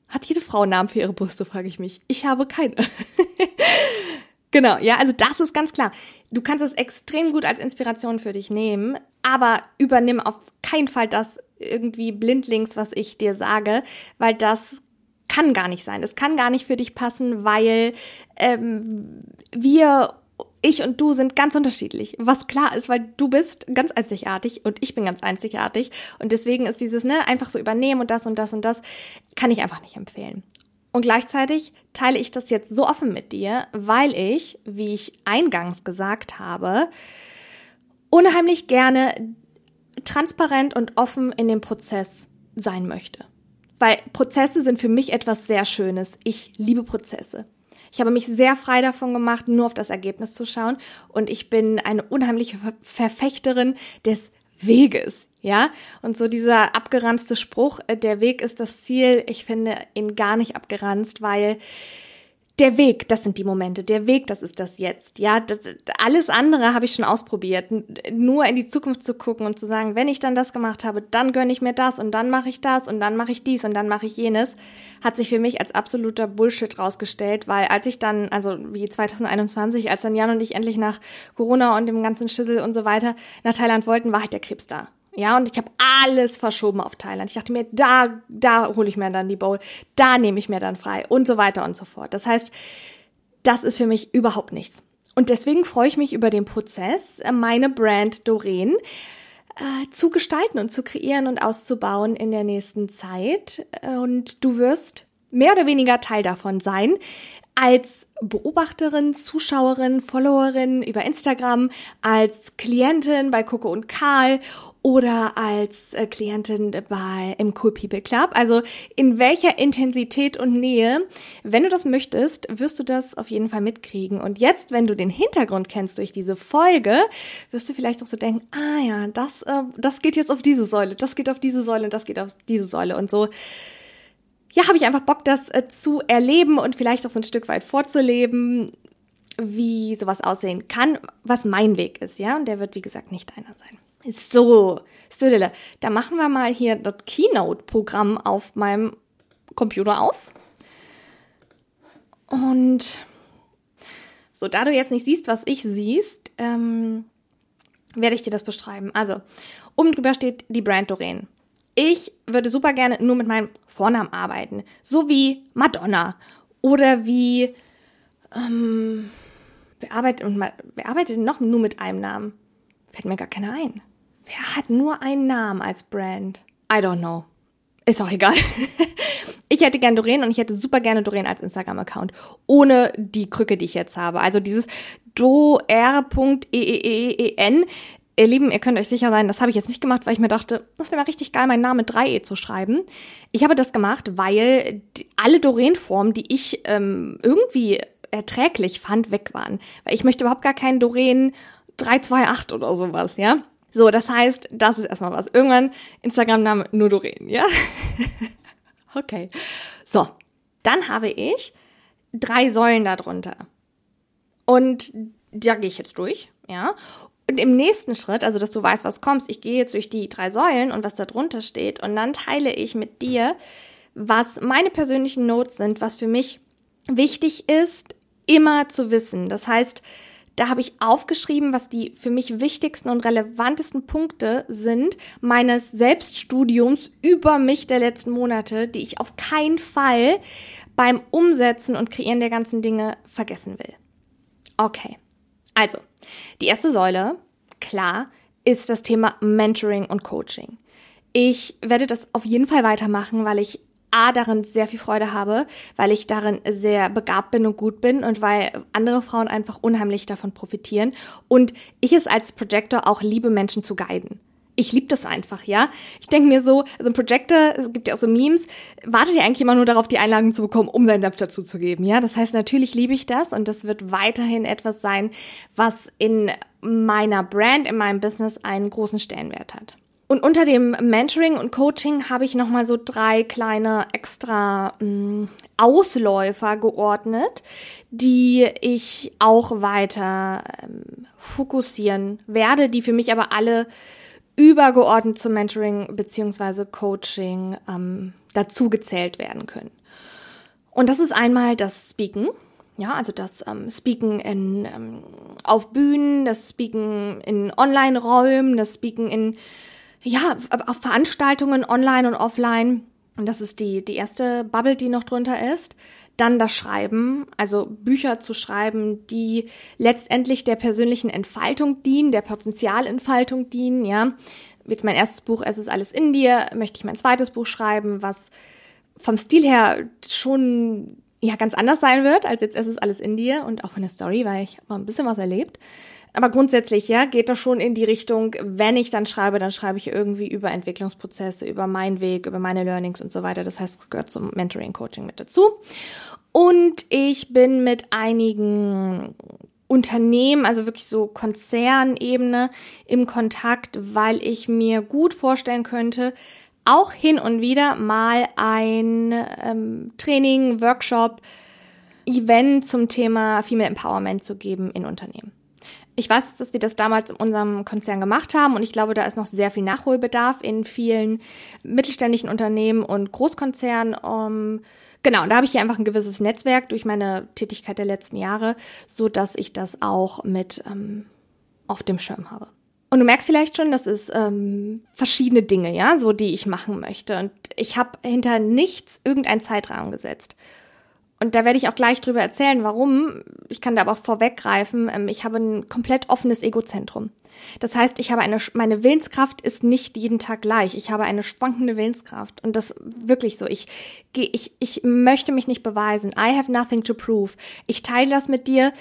[SPEAKER 1] Hat jede Frau einen Namen für ihre Brüste, frage ich mich. Ich habe keine. genau, ja, also das ist ganz klar. Du kannst es extrem gut als Inspiration für dich nehmen, aber übernimm auf keinen Fall das irgendwie blindlings, was ich dir sage, weil das kann gar nicht sein. Es kann gar nicht für dich passen, weil ähm, wir ich und du sind ganz unterschiedlich. Was klar ist, weil du bist ganz einzigartig und ich bin ganz einzigartig. Und deswegen ist dieses, ne, einfach so übernehmen und das und das und das, kann ich einfach nicht empfehlen. Und gleichzeitig teile ich das jetzt so offen mit dir, weil ich, wie ich eingangs gesagt habe, unheimlich gerne transparent und offen in dem Prozess sein möchte. Weil Prozesse sind für mich etwas sehr Schönes. Ich liebe Prozesse. Ich habe mich sehr frei davon gemacht, nur auf das Ergebnis zu schauen. Und ich bin eine unheimliche Verfechterin des Weges, ja? Und so dieser abgeranzte Spruch, äh, der Weg ist das Ziel, ich finde ihn gar nicht abgeranzt, weil der Weg, das sind die Momente. Der Weg, das ist das Jetzt. Ja, das, alles andere habe ich schon ausprobiert. Nur in die Zukunft zu gucken und zu sagen, wenn ich dann das gemacht habe, dann gönne ich mir das und dann mache ich das und dann mache ich dies und dann mache ich jenes, hat sich für mich als absoluter Bullshit rausgestellt, weil als ich dann, also wie 2021, als dann Jan und ich endlich nach Corona und dem ganzen Schüssel und so weiter nach Thailand wollten, war halt der Krebs da. Ja, und ich habe alles verschoben auf Thailand. Ich dachte mir, da, da hole ich mir dann die Bowl, da nehme ich mir dann frei und so weiter und so fort. Das heißt, das ist für mich überhaupt nichts. Und deswegen freue ich mich über den Prozess, meine Brand Doreen äh, zu gestalten und zu kreieren und auszubauen in der nächsten Zeit. Und du wirst mehr oder weniger Teil davon sein als Beobachterin, Zuschauerin, Followerin über Instagram, als Klientin bei Coco und Karl oder als äh, Klientin bei im Cool People Club. Also in welcher Intensität und Nähe, wenn du das möchtest, wirst du das auf jeden Fall mitkriegen. Und jetzt, wenn du den Hintergrund kennst durch diese Folge, wirst du vielleicht auch so denken, ah ja, das, äh, das geht jetzt auf diese Säule, das geht auf diese Säule und das geht auf diese Säule und so ja, habe ich einfach Bock, das äh, zu erleben und vielleicht auch so ein Stück weit vorzuleben, wie sowas aussehen kann, was mein Weg ist, ja. Und der wird, wie gesagt, nicht deiner sein. So, Stödele, da machen wir mal hier das Keynote-Programm auf meinem Computer auf. Und so, da du jetzt nicht siehst, was ich siehst, ähm, werde ich dir das beschreiben. Also, oben drüber steht die Brand Doreen. Ich würde super gerne nur mit meinem Vornamen arbeiten. So wie Madonna. Oder wie, ähm, wer arbeitet, wer arbeitet noch nur mit einem Namen? Fällt mir gar keiner ein. Wer hat nur einen Namen als Brand? I don't know. Ist auch egal. ich hätte gern Doreen und ich hätte super gerne Doreen als Instagram-Account. Ohne die Krücke, die ich jetzt habe. Also dieses do-r.e-e-e-e-n Ihr Lieben, ihr könnt euch sicher sein, das habe ich jetzt nicht gemacht, weil ich mir dachte, das wäre mal richtig geil, meinen Namen mit 3e zu schreiben. Ich habe das gemacht, weil alle Doreen-Formen, die ich ähm, irgendwie erträglich fand, weg waren. Weil ich möchte überhaupt gar keinen Doreen 328 oder sowas, ja. So, das heißt, das ist erstmal was. Irgendwann Instagram-Name nur Doreen, ja? okay. So, dann habe ich drei Säulen darunter. Und da gehe ich jetzt durch, ja. Und im nächsten Schritt, also dass du weißt, was kommst, ich gehe jetzt durch die drei Säulen und was da drunter steht und dann teile ich mit dir, was meine persönlichen Notes sind, was für mich wichtig ist, immer zu wissen. Das heißt, da habe ich aufgeschrieben, was die für mich wichtigsten und relevantesten Punkte sind meines Selbststudiums über mich der letzten Monate, die ich auf keinen Fall beim Umsetzen und Kreieren der ganzen Dinge vergessen will. Okay. Also, die erste Säule, klar, ist das Thema Mentoring und Coaching. Ich werde das auf jeden Fall weitermachen, weil ich A, darin sehr viel Freude habe, weil ich darin sehr begabt bin und gut bin und weil andere Frauen einfach unheimlich davon profitieren und ich es als Projector auch liebe, Menschen zu guiden ich liebe das einfach, ja. Ich denke mir so, also ein Projector, es gibt ja auch so Memes, wartet ja eigentlich immer nur darauf, die Einladung zu bekommen, um seinen Senf dazu zu geben, ja. Das heißt, natürlich liebe ich das und das wird weiterhin etwas sein, was in meiner Brand, in meinem Business einen großen Stellenwert hat. Und unter dem Mentoring und Coaching habe ich nochmal so drei kleine extra mh, mm, Ausläufer geordnet, die ich auch weiter ähm, fokussieren werde, die für mich aber alle übergeordnet zum Mentoring beziehungsweise Coaching ähm, dazu gezählt werden können. Und das ist einmal das Speaken, ja, also das ähm, Speaken in, ähm, auf Bühnen, das Speaken in Online-Räumen, das Speaken in, ja, auf Veranstaltungen online und offline. Und das ist die, die erste Bubble, die noch drunter ist. Dann das Schreiben, also Bücher zu schreiben, die letztendlich der persönlichen Entfaltung dienen, der Potenzialentfaltung dienen, ja. Jetzt mein erstes Buch, Es ist alles in dir, möchte ich mein zweites Buch schreiben, was vom Stil her schon ja ganz anders sein wird als jetzt Es ist alles in dir und auch von der Story, weil ich mal ein bisschen was erlebt. Aber grundsätzlich, ja, geht das schon in die Richtung, wenn ich dann schreibe, dann schreibe ich irgendwie über Entwicklungsprozesse, über meinen Weg, über meine Learnings und so weiter. Das heißt, es gehört zum Mentoring Coaching mit dazu. Und ich bin mit einigen Unternehmen, also wirklich so Konzernebene im Kontakt, weil ich mir gut vorstellen könnte, auch hin und wieder mal ein ähm, Training, Workshop, Event zum Thema Female Empowerment zu geben in Unternehmen. Ich weiß, dass wir das damals in unserem Konzern gemacht haben und ich glaube, da ist noch sehr viel Nachholbedarf in vielen mittelständischen Unternehmen und Großkonzernen. Um, genau, da habe ich hier einfach ein gewisses Netzwerk durch meine Tätigkeit der letzten Jahre, so dass ich das auch mit ähm, auf dem Schirm habe. Und du merkst vielleicht schon, das ist ähm, verschiedene Dinge, ja, so die ich machen möchte. Und ich habe hinter nichts irgendeinen Zeitrahmen gesetzt. Und da werde ich auch gleich drüber erzählen, warum. Ich kann da aber auch vorweggreifen. Ähm, ich habe ein komplett offenes Egozentrum. Das heißt, ich habe eine, meine Willenskraft ist nicht jeden Tag gleich. Ich habe eine schwankende Willenskraft. Und das wirklich so. Ich ich, ich möchte mich nicht beweisen. I have nothing to prove. Ich teile das mit dir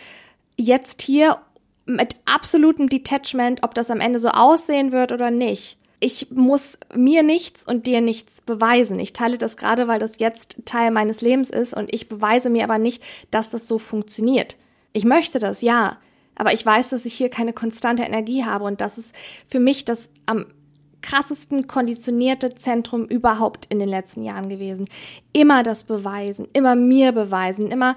[SPEAKER 1] jetzt hier mit absolutem Detachment, ob das am Ende so aussehen wird oder nicht. Ich muss mir nichts und dir nichts beweisen. Ich teile das gerade, weil das jetzt Teil meines Lebens ist und ich beweise mir aber nicht, dass das so funktioniert. Ich möchte das, ja, aber ich weiß, dass ich hier keine konstante Energie habe und das ist für mich das am krassesten konditionierte Zentrum überhaupt in den letzten Jahren gewesen. Immer das Beweisen, immer mir beweisen, immer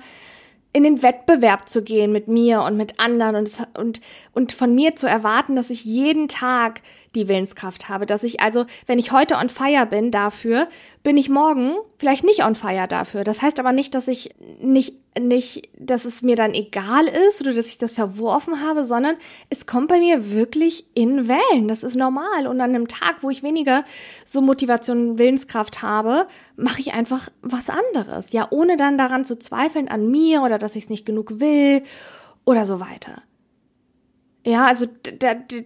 [SPEAKER 1] in den Wettbewerb zu gehen mit mir und mit anderen und, und, und von mir zu erwarten, dass ich jeden Tag die Willenskraft habe, dass ich also, wenn ich heute on fire bin dafür, bin ich morgen vielleicht nicht on fire dafür. Das heißt aber nicht, dass ich nicht, nicht, dass es mir dann egal ist oder dass ich das verworfen habe, sondern es kommt bei mir wirklich in Wellen. Das ist normal. Und an einem Tag, wo ich weniger so Motivation und Willenskraft habe, mache ich einfach was anderes. Ja, ohne dann daran zu zweifeln an mir oder dass ich es nicht genug will oder so weiter. Ja, also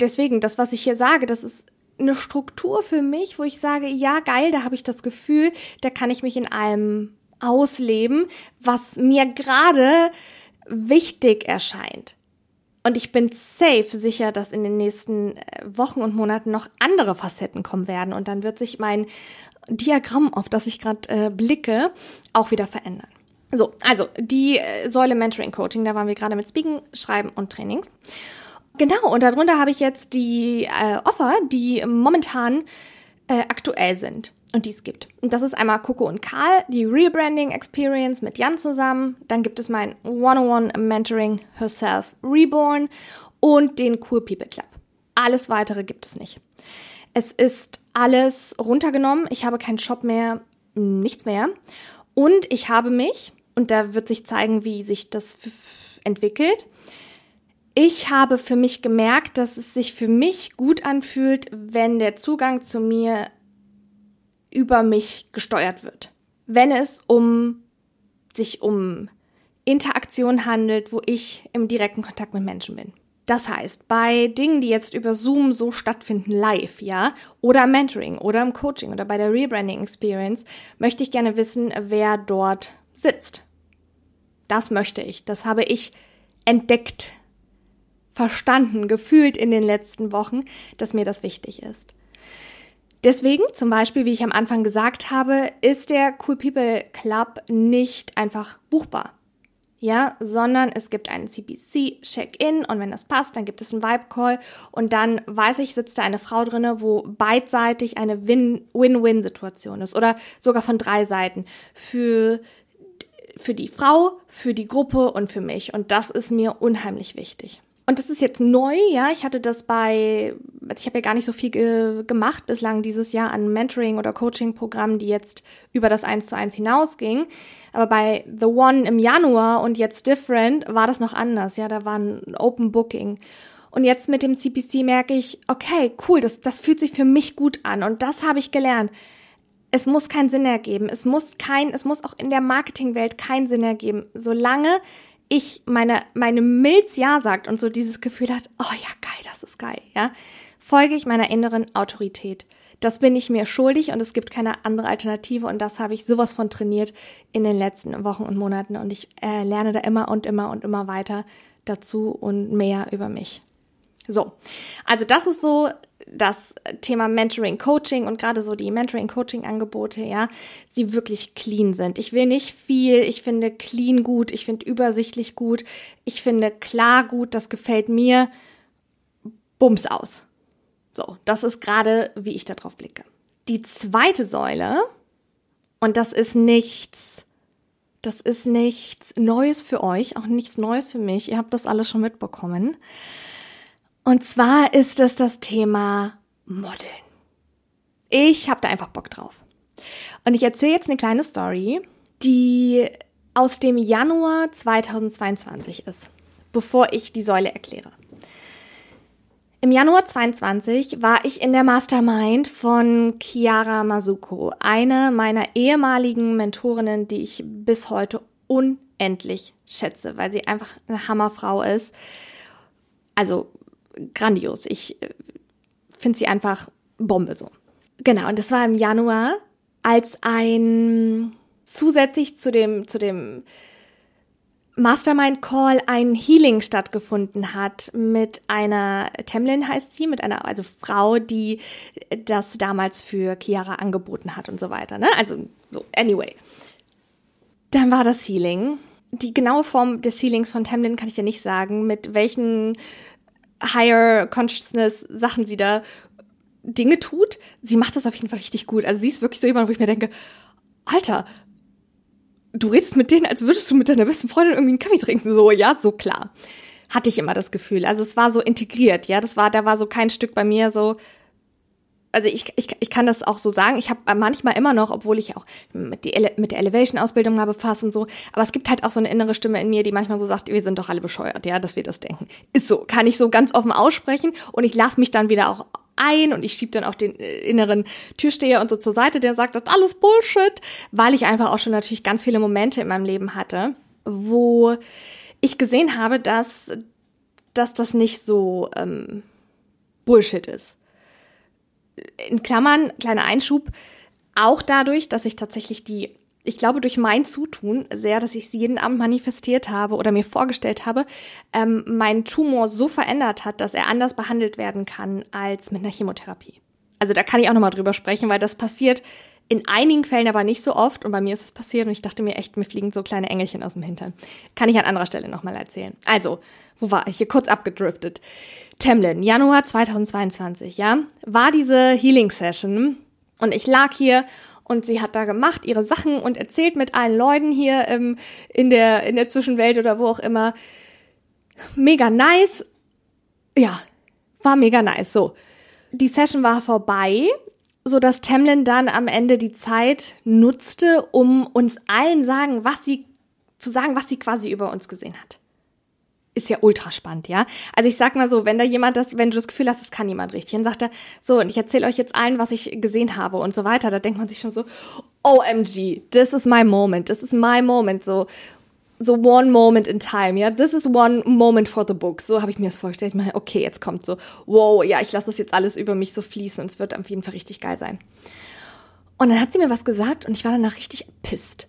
[SPEAKER 1] deswegen, das, was ich hier sage, das ist eine Struktur für mich, wo ich sage, ja, geil, da habe ich das Gefühl, da kann ich mich in allem ausleben, was mir gerade wichtig erscheint. Und ich bin safe sicher, dass in den nächsten äh, Wochen und Monaten noch andere Facetten kommen werden. Und dann wird sich mein Diagramm, auf das ich gerade äh, blicke, auch wieder verändern. So, also die äh, Säule Mentoring Coaching, da waren wir gerade mit Speaking, Schreiben und Trainings. Genau, und darunter habe ich jetzt die äh, Offer, die momentan äh, aktuell sind und die es gibt. Und das ist einmal Coco und Karl, die Rebranding Experience mit Jan zusammen. Dann gibt es mein 101 Mentoring Herself Reborn und den Cool People Club. Alles weitere gibt es nicht. Es ist alles runtergenommen. Ich habe keinen Shop mehr, nichts mehr. Und ich habe mich, und da wird sich zeigen, wie sich das entwickelt, ich habe für mich gemerkt, dass es sich für mich gut anfühlt, wenn der Zugang zu mir über mich gesteuert wird. Wenn es um sich um Interaktion handelt, wo ich im direkten Kontakt mit Menschen bin. Das heißt, bei Dingen, die jetzt über Zoom so stattfinden, live, ja, oder im Mentoring oder im Coaching oder bei der Rebranding Experience, möchte ich gerne wissen, wer dort sitzt. Das möchte ich. Das habe ich entdeckt verstanden, gefühlt in den letzten Wochen, dass mir das wichtig ist. Deswegen, zum Beispiel, wie ich am Anfang gesagt habe, ist der Cool People Club nicht einfach buchbar. Ja, sondern es gibt einen CBC Check-in und wenn das passt, dann gibt es einen Vibe Call und dann weiß ich, sitzt da eine Frau drinne, wo beidseitig eine Win-Win-Situation ist oder sogar von drei Seiten für für die Frau, für die Gruppe und für mich und das ist mir unheimlich wichtig. Und das ist jetzt neu, ja. Ich hatte das bei, ich habe ja gar nicht so viel ge gemacht bislang dieses Jahr an Mentoring- oder Coaching-Programmen, die jetzt über das Eins zu eins hinausgingen. Aber bei The One im Januar und jetzt Different war das noch anders, ja. Da war ein Open Booking. Und jetzt mit dem CPC merke ich, okay, cool, das, das fühlt sich für mich gut an. Und das habe ich gelernt. Es muss keinen Sinn ergeben. Es muss kein, es muss auch in der Marketingwelt keinen Sinn ergeben. Solange ich meine, meine Milz ja sagt und so dieses Gefühl hat, oh ja, geil, das ist geil, ja, folge ich meiner inneren Autorität. Das bin ich mir schuldig und es gibt keine andere Alternative und das habe ich sowas von trainiert in den letzten Wochen und Monaten und ich äh, lerne da immer und immer und immer weiter dazu und mehr über mich. So, also das ist so das Thema Mentoring, Coaching und gerade so die Mentoring, Coaching Angebote, ja, sie wirklich clean sind. Ich will nicht viel. Ich finde clean gut. Ich finde übersichtlich gut. Ich finde klar gut. Das gefällt mir. Bums aus. So, das ist gerade, wie ich da drauf blicke. Die zweite Säule, und das ist nichts, das ist nichts Neues für euch, auch nichts Neues für mich. Ihr habt das alles schon mitbekommen. Und zwar ist es das Thema Modeln. Ich habe da einfach Bock drauf. Und ich erzähle jetzt eine kleine Story, die aus dem Januar 2022 ist, bevor ich die Säule erkläre. Im Januar 22 war ich in der Mastermind von Chiara Masuko, eine meiner ehemaligen Mentorinnen, die ich bis heute unendlich schätze, weil sie einfach eine Hammerfrau ist. Also grandios. Ich äh, finde sie einfach Bombe so. Genau, und das war im Januar, als ein zusätzlich zu dem, zu dem Mastermind Call ein Healing stattgefunden hat mit einer Temlin heißt sie, mit einer also Frau, die das damals für Chiara angeboten hat und so weiter. Ne? Also so anyway. Dann war das Healing. Die genaue Form des Healings von Temlin kann ich dir nicht sagen, mit welchen Higher Consciousness Sachen sie da Dinge tut. Sie macht das auf jeden Fall richtig gut. Also sie ist wirklich so jemand, wo ich mir denke, Alter, du redest mit denen, als würdest du mit deiner besten Freundin irgendwie einen Kaffee trinken. So, ja, so klar. Hatte ich immer das Gefühl. Also es war so integriert, ja. Das war, da war so kein Stück bei mir so. Also ich, ich, ich kann das auch so sagen. Ich habe manchmal immer noch, obwohl ich auch mit, die Ele mit der Elevation-Ausbildung mal befasst und so, aber es gibt halt auch so eine innere Stimme in mir, die manchmal so sagt, wir sind doch alle bescheuert, ja, dass wir das denken. Ist so, kann ich so ganz offen aussprechen und ich lasse mich dann wieder auch ein und ich schieb dann auch den äh, inneren Türsteher und so zur Seite, der sagt, das ist alles Bullshit, weil ich einfach auch schon natürlich ganz viele Momente in meinem Leben hatte, wo ich gesehen habe, dass, dass das nicht so ähm, Bullshit ist. In Klammern, kleiner Einschub, auch dadurch, dass ich tatsächlich die ich glaube, durch mein Zutun sehr, dass ich es jeden Abend manifestiert habe oder mir vorgestellt habe, ähm, mein Tumor so verändert hat, dass er anders behandelt werden kann als mit einer Chemotherapie. Also da kann ich auch nochmal drüber sprechen, weil das passiert in einigen Fällen aber nicht so oft und bei mir ist es passiert und ich dachte mir echt, mir fliegen so kleine Engelchen aus dem Hintern. Kann ich an anderer Stelle nochmal erzählen. Also, wo war ich? Hier kurz abgedriftet. Temlin, Januar 2022, ja, war diese Healing Session und ich lag hier und sie hat da gemacht ihre Sachen und erzählt mit allen Leuten hier ähm, in der in der Zwischenwelt oder wo auch immer. Mega nice. Ja, war mega nice. So, die Session war vorbei, so dass Temlin dann am Ende die Zeit nutzte, um uns allen sagen, was sie zu sagen, was sie quasi über uns gesehen hat ist ja ultra spannend, ja. Also ich sag mal so, wenn da jemand das, wenn du das Gefühl hast, das kann jemand richtig, dann sagt er, so, und ich erzähle euch jetzt allen, was ich gesehen habe und so weiter, da denkt man sich schon so, OMG, this is my moment, this is my moment, so, so one moment in time, ja, this is one moment for the book, so habe ich mir das vorgestellt, ich meine, okay, jetzt kommt so, wow, ja, ich lasse das jetzt alles über mich so fließen und es wird auf jeden Fall richtig geil sein. Und dann hat sie mir was gesagt und ich war danach richtig pisst.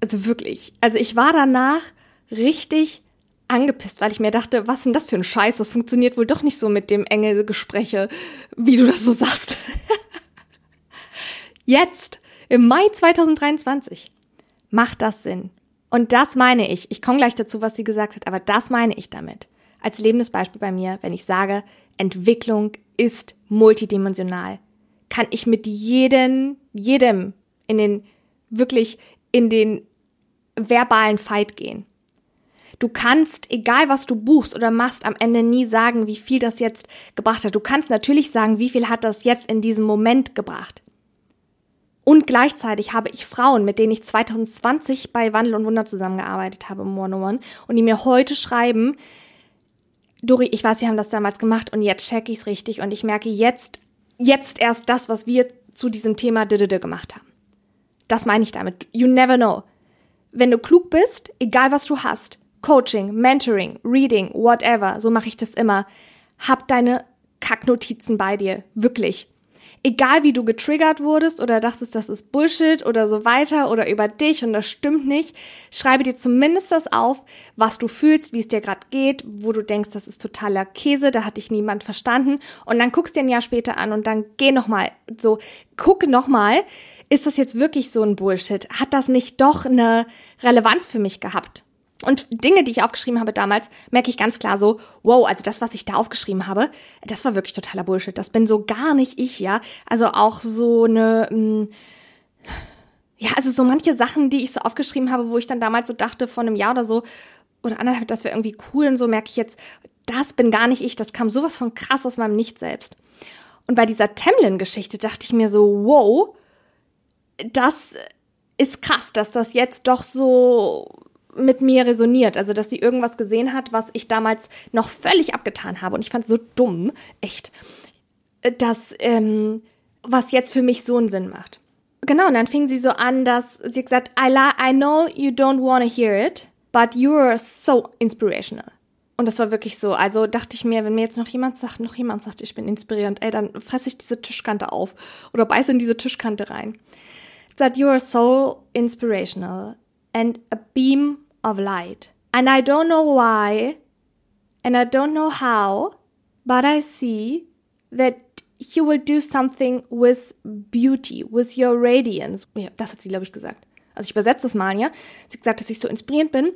[SPEAKER 1] Also wirklich. Also ich war danach richtig angepisst, weil ich mir dachte, was denn das für ein Scheiß? Das funktioniert wohl doch nicht so mit dem Engelgespräche, wie du das so sagst. Jetzt, im Mai 2023, macht das Sinn. Und das meine ich. Ich komme gleich dazu, was sie gesagt hat, aber das meine ich damit. Als lebendes Beispiel bei mir, wenn ich sage, Entwicklung ist multidimensional, kann ich mit jedem, jedem in den, wirklich in den verbalen Fight gehen. Du kannst, egal was du buchst oder machst, am Ende nie sagen, wie viel das jetzt gebracht hat. Du kannst natürlich sagen, wie viel hat das jetzt in diesem Moment gebracht. Und gleichzeitig habe ich Frauen, mit denen ich 2020 bei Wandel und Wunder zusammengearbeitet habe im One-on-One und die mir heute schreiben, Dori, ich weiß, Sie haben das damals gemacht und jetzt check ich's richtig und ich merke jetzt, jetzt erst das, was wir zu diesem Thema gemacht haben. Das meine ich damit. You never know. Wenn du klug bist, egal was du hast, Coaching, Mentoring, Reading, whatever, so mache ich das immer. Hab deine Kacknotizen bei dir, wirklich. Egal wie du getriggert wurdest oder dachtest, das ist Bullshit oder so weiter oder über dich und das stimmt nicht, schreibe dir zumindest das auf, was du fühlst, wie es dir gerade geht, wo du denkst, das ist totaler Käse, da hat dich niemand verstanden und dann guckst dir ein Jahr später an und dann geh nochmal, so, gucke nochmal, ist das jetzt wirklich so ein Bullshit? Hat das nicht doch eine Relevanz für mich gehabt? Und Dinge, die ich aufgeschrieben habe damals, merke ich ganz klar so, wow, also das, was ich da aufgeschrieben habe, das war wirklich totaler Bullshit. Das bin so gar nicht ich, ja. Also auch so eine, mh, hm, ja, also so manche Sachen, die ich so aufgeschrieben habe, wo ich dann damals so dachte, vor einem Jahr oder so, oder anderthalb, das wäre irgendwie cool und so, merke ich jetzt, das bin gar nicht ich. Das kam sowas von krass aus meinem Nicht selbst. Und bei dieser Temlin-Geschichte dachte ich mir so, wow, das ist krass, dass das jetzt doch so mit mir resoniert. Also, dass sie irgendwas gesehen hat, was ich damals noch völlig abgetan habe. Und ich fand es so dumm, echt, dass, ähm, was jetzt für mich so einen Sinn macht. Genau, und dann fing sie so an, dass sie gesagt, I, I know you don't want to hear it, but you are so inspirational. Und das war wirklich so. Also dachte ich mir, wenn mir jetzt noch jemand sagt, noch jemand sagt, ich bin inspirierend, ey, dann fresse ich diese Tischkante auf oder beiße in diese Tischkante rein. That you are so inspirational and a beam of light. And I don't know why and I don't know how, but I see that you will do something with beauty, with your radiance. Ja, das hat sie, glaube ich, gesagt. Also ich übersetze das mal, ja. Sie hat gesagt, dass ich so inspirierend bin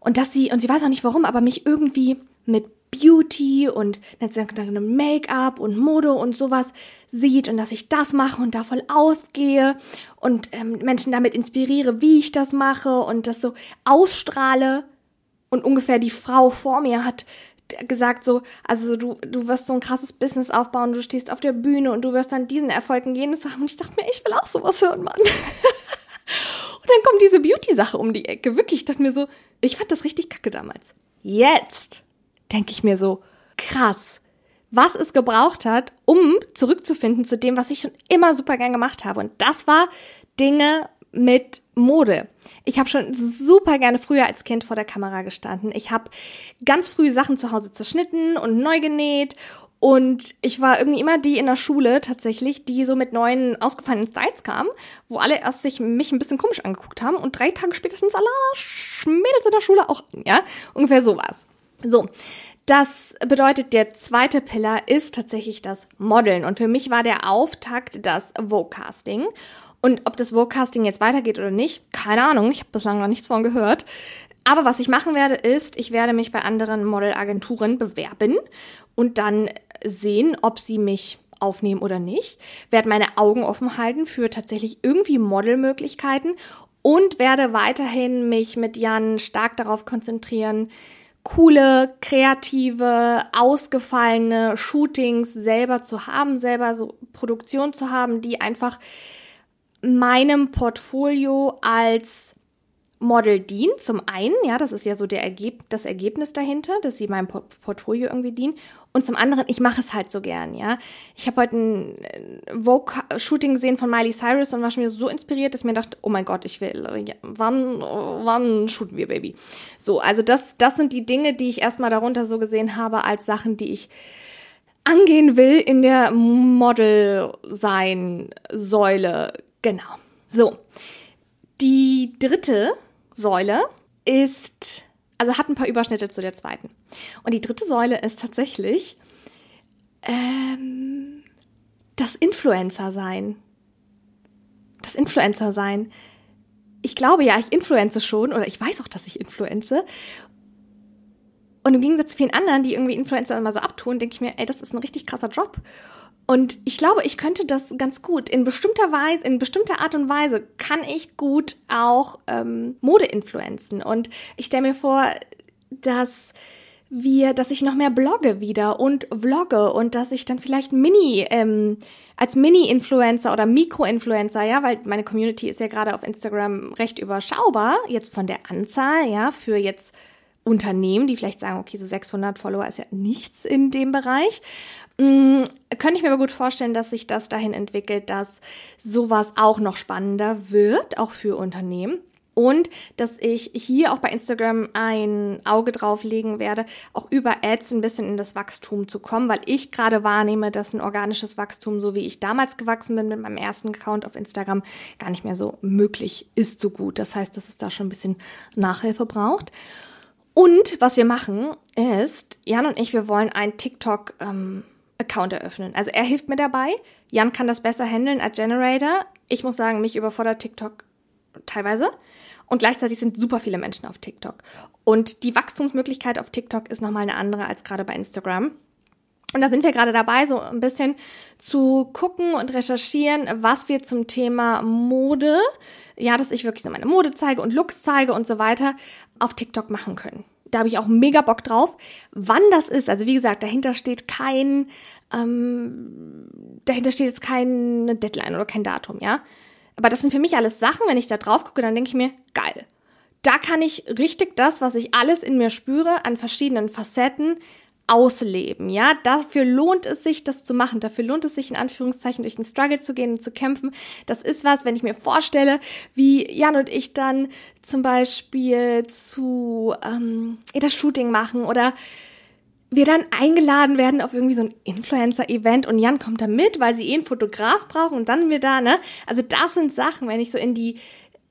[SPEAKER 1] und dass sie, und sie weiß auch nicht warum, aber mich irgendwie mit Beauty und Make-up und Mode und sowas sieht und dass ich das mache und da voll ausgehe und ähm, Menschen damit inspiriere, wie ich das mache und das so ausstrahle. Und ungefähr die Frau vor mir hat gesagt so, also du, du wirst so ein krasses Business aufbauen, du stehst auf der Bühne und du wirst dann diesen Erfolgen jenes haben. Und ich dachte mir, ich will auch sowas hören, Mann. Und dann kommt diese Beauty-Sache um die Ecke. Wirklich, ich dachte mir so, ich fand das richtig kacke damals. Jetzt denke ich mir so, krass, was es gebraucht hat, um zurückzufinden zu dem, was ich schon immer super gern gemacht habe. Und das war Dinge mit Mode. Ich habe schon super gerne früher als Kind vor der Kamera gestanden. Ich habe ganz früh Sachen zu Hause zerschnitten und neu genäht und ich war irgendwie immer die in der Schule tatsächlich, die so mit neuen ausgefallenen Styles kam, wo alle erst sich mich ein bisschen komisch angeguckt haben und drei Tage später sind alle Mädels in der Schule auch, ja, ungefähr sowas. So, das bedeutet, der zweite Pillar ist tatsächlich das Modeln. Und für mich war der Auftakt das Vocasting. Und ob das Vocasting jetzt weitergeht oder nicht, keine Ahnung. Ich habe bislang noch nichts von gehört. Aber was ich machen werde, ist, ich werde mich bei anderen Modelagenturen bewerben und dann sehen, ob sie mich aufnehmen oder nicht, werde meine Augen offen halten für tatsächlich irgendwie Modelmöglichkeiten und werde weiterhin mich mit Jan stark darauf konzentrieren, coole, kreative, ausgefallene Shootings selber zu haben, selber so Produktion zu haben, die einfach meinem Portfolio als Model dient. Zum einen, ja, das ist ja so der Ergeb das Ergebnis dahinter, dass sie meinem Portfolio irgendwie dienen. Und zum anderen, ich mache es halt so gern, ja. Ich habe heute ein äh, Vogue-Shooting gesehen von Miley Cyrus und war schon wieder so inspiriert, dass ich mir dachte, oh mein Gott, ich will, ja, wann, wann shooten wir, Baby? So, also das, das sind die Dinge, die ich erstmal darunter so gesehen habe, als Sachen, die ich angehen will in der Model-Sein-Säule. Genau. So. Die dritte Säule ist, also hat ein paar Überschnitte zu der zweiten. Und die dritte Säule ist tatsächlich ähm, das Influencer-Sein. Das Influencer-Sein. Ich glaube ja, ich influenze schon oder ich weiß auch, dass ich influenze. Und im Gegensatz zu vielen anderen, die irgendwie Influencer immer so abtun, denke ich mir, ey, das ist ein richtig krasser Job. Und ich glaube, ich könnte das ganz gut. In bestimmter Weise, in bestimmter Art und Weise kann ich gut auch ähm, Mode influenzen. Und ich stelle mir vor, dass wir, dass ich noch mehr blogge wieder und vlogge und dass ich dann vielleicht Mini, ähm, als Mini-Influencer oder Mikro-Influencer, ja, weil meine Community ist ja gerade auf Instagram recht überschaubar, jetzt von der Anzahl, ja, für jetzt Unternehmen, die vielleicht sagen, okay, so 600 Follower ist ja nichts in dem Bereich. Mm, könnte ich mir aber gut vorstellen, dass sich das dahin entwickelt, dass sowas auch noch spannender wird, auch für Unternehmen. Und dass ich hier auch bei Instagram ein Auge drauf legen werde, auch über Ads ein bisschen in das Wachstum zu kommen, weil ich gerade wahrnehme, dass ein organisches Wachstum, so wie ich damals gewachsen bin mit meinem ersten Account auf Instagram, gar nicht mehr so möglich ist so gut. Das heißt, dass es da schon ein bisschen Nachhilfe braucht. Und was wir machen ist, Jan und ich, wir wollen ein TikTok ähm, Account eröffnen. Also er hilft mir dabei. Jan kann das besser handeln als Generator. Ich muss sagen, mich überfordert TikTok teilweise. Und gleichzeitig sind super viele Menschen auf TikTok. Und die Wachstumsmöglichkeit auf TikTok ist nochmal eine andere als gerade bei Instagram. Und da sind wir gerade dabei, so ein bisschen zu gucken und recherchieren, was wir zum Thema Mode, ja, dass ich wirklich so meine Mode zeige und Looks zeige und so weiter, auf TikTok machen können. Da habe ich auch mega Bock drauf. Wann das ist, also wie gesagt, dahinter steht kein, ähm, dahinter steht jetzt keine Deadline oder kein Datum, ja. Aber das sind für mich alles Sachen, wenn ich da drauf gucke, dann denke ich mir, geil. da kann ich richtig das, was ich alles in mir spüre, an verschiedenen Facetten ausleben, ja. Dafür lohnt es sich, das zu machen. Dafür lohnt es sich, in Anführungszeichen durch den Struggle zu gehen und zu kämpfen. Das ist was, wenn ich mir vorstelle, wie Jan und ich dann zum Beispiel zu ähm, das Shooting machen oder wir dann eingeladen werden auf irgendwie so ein Influencer-Event und Jan kommt da mit, weil sie eh einen Fotograf brauchen und dann sind wir da, ne? Also das sind Sachen, wenn ich so in die,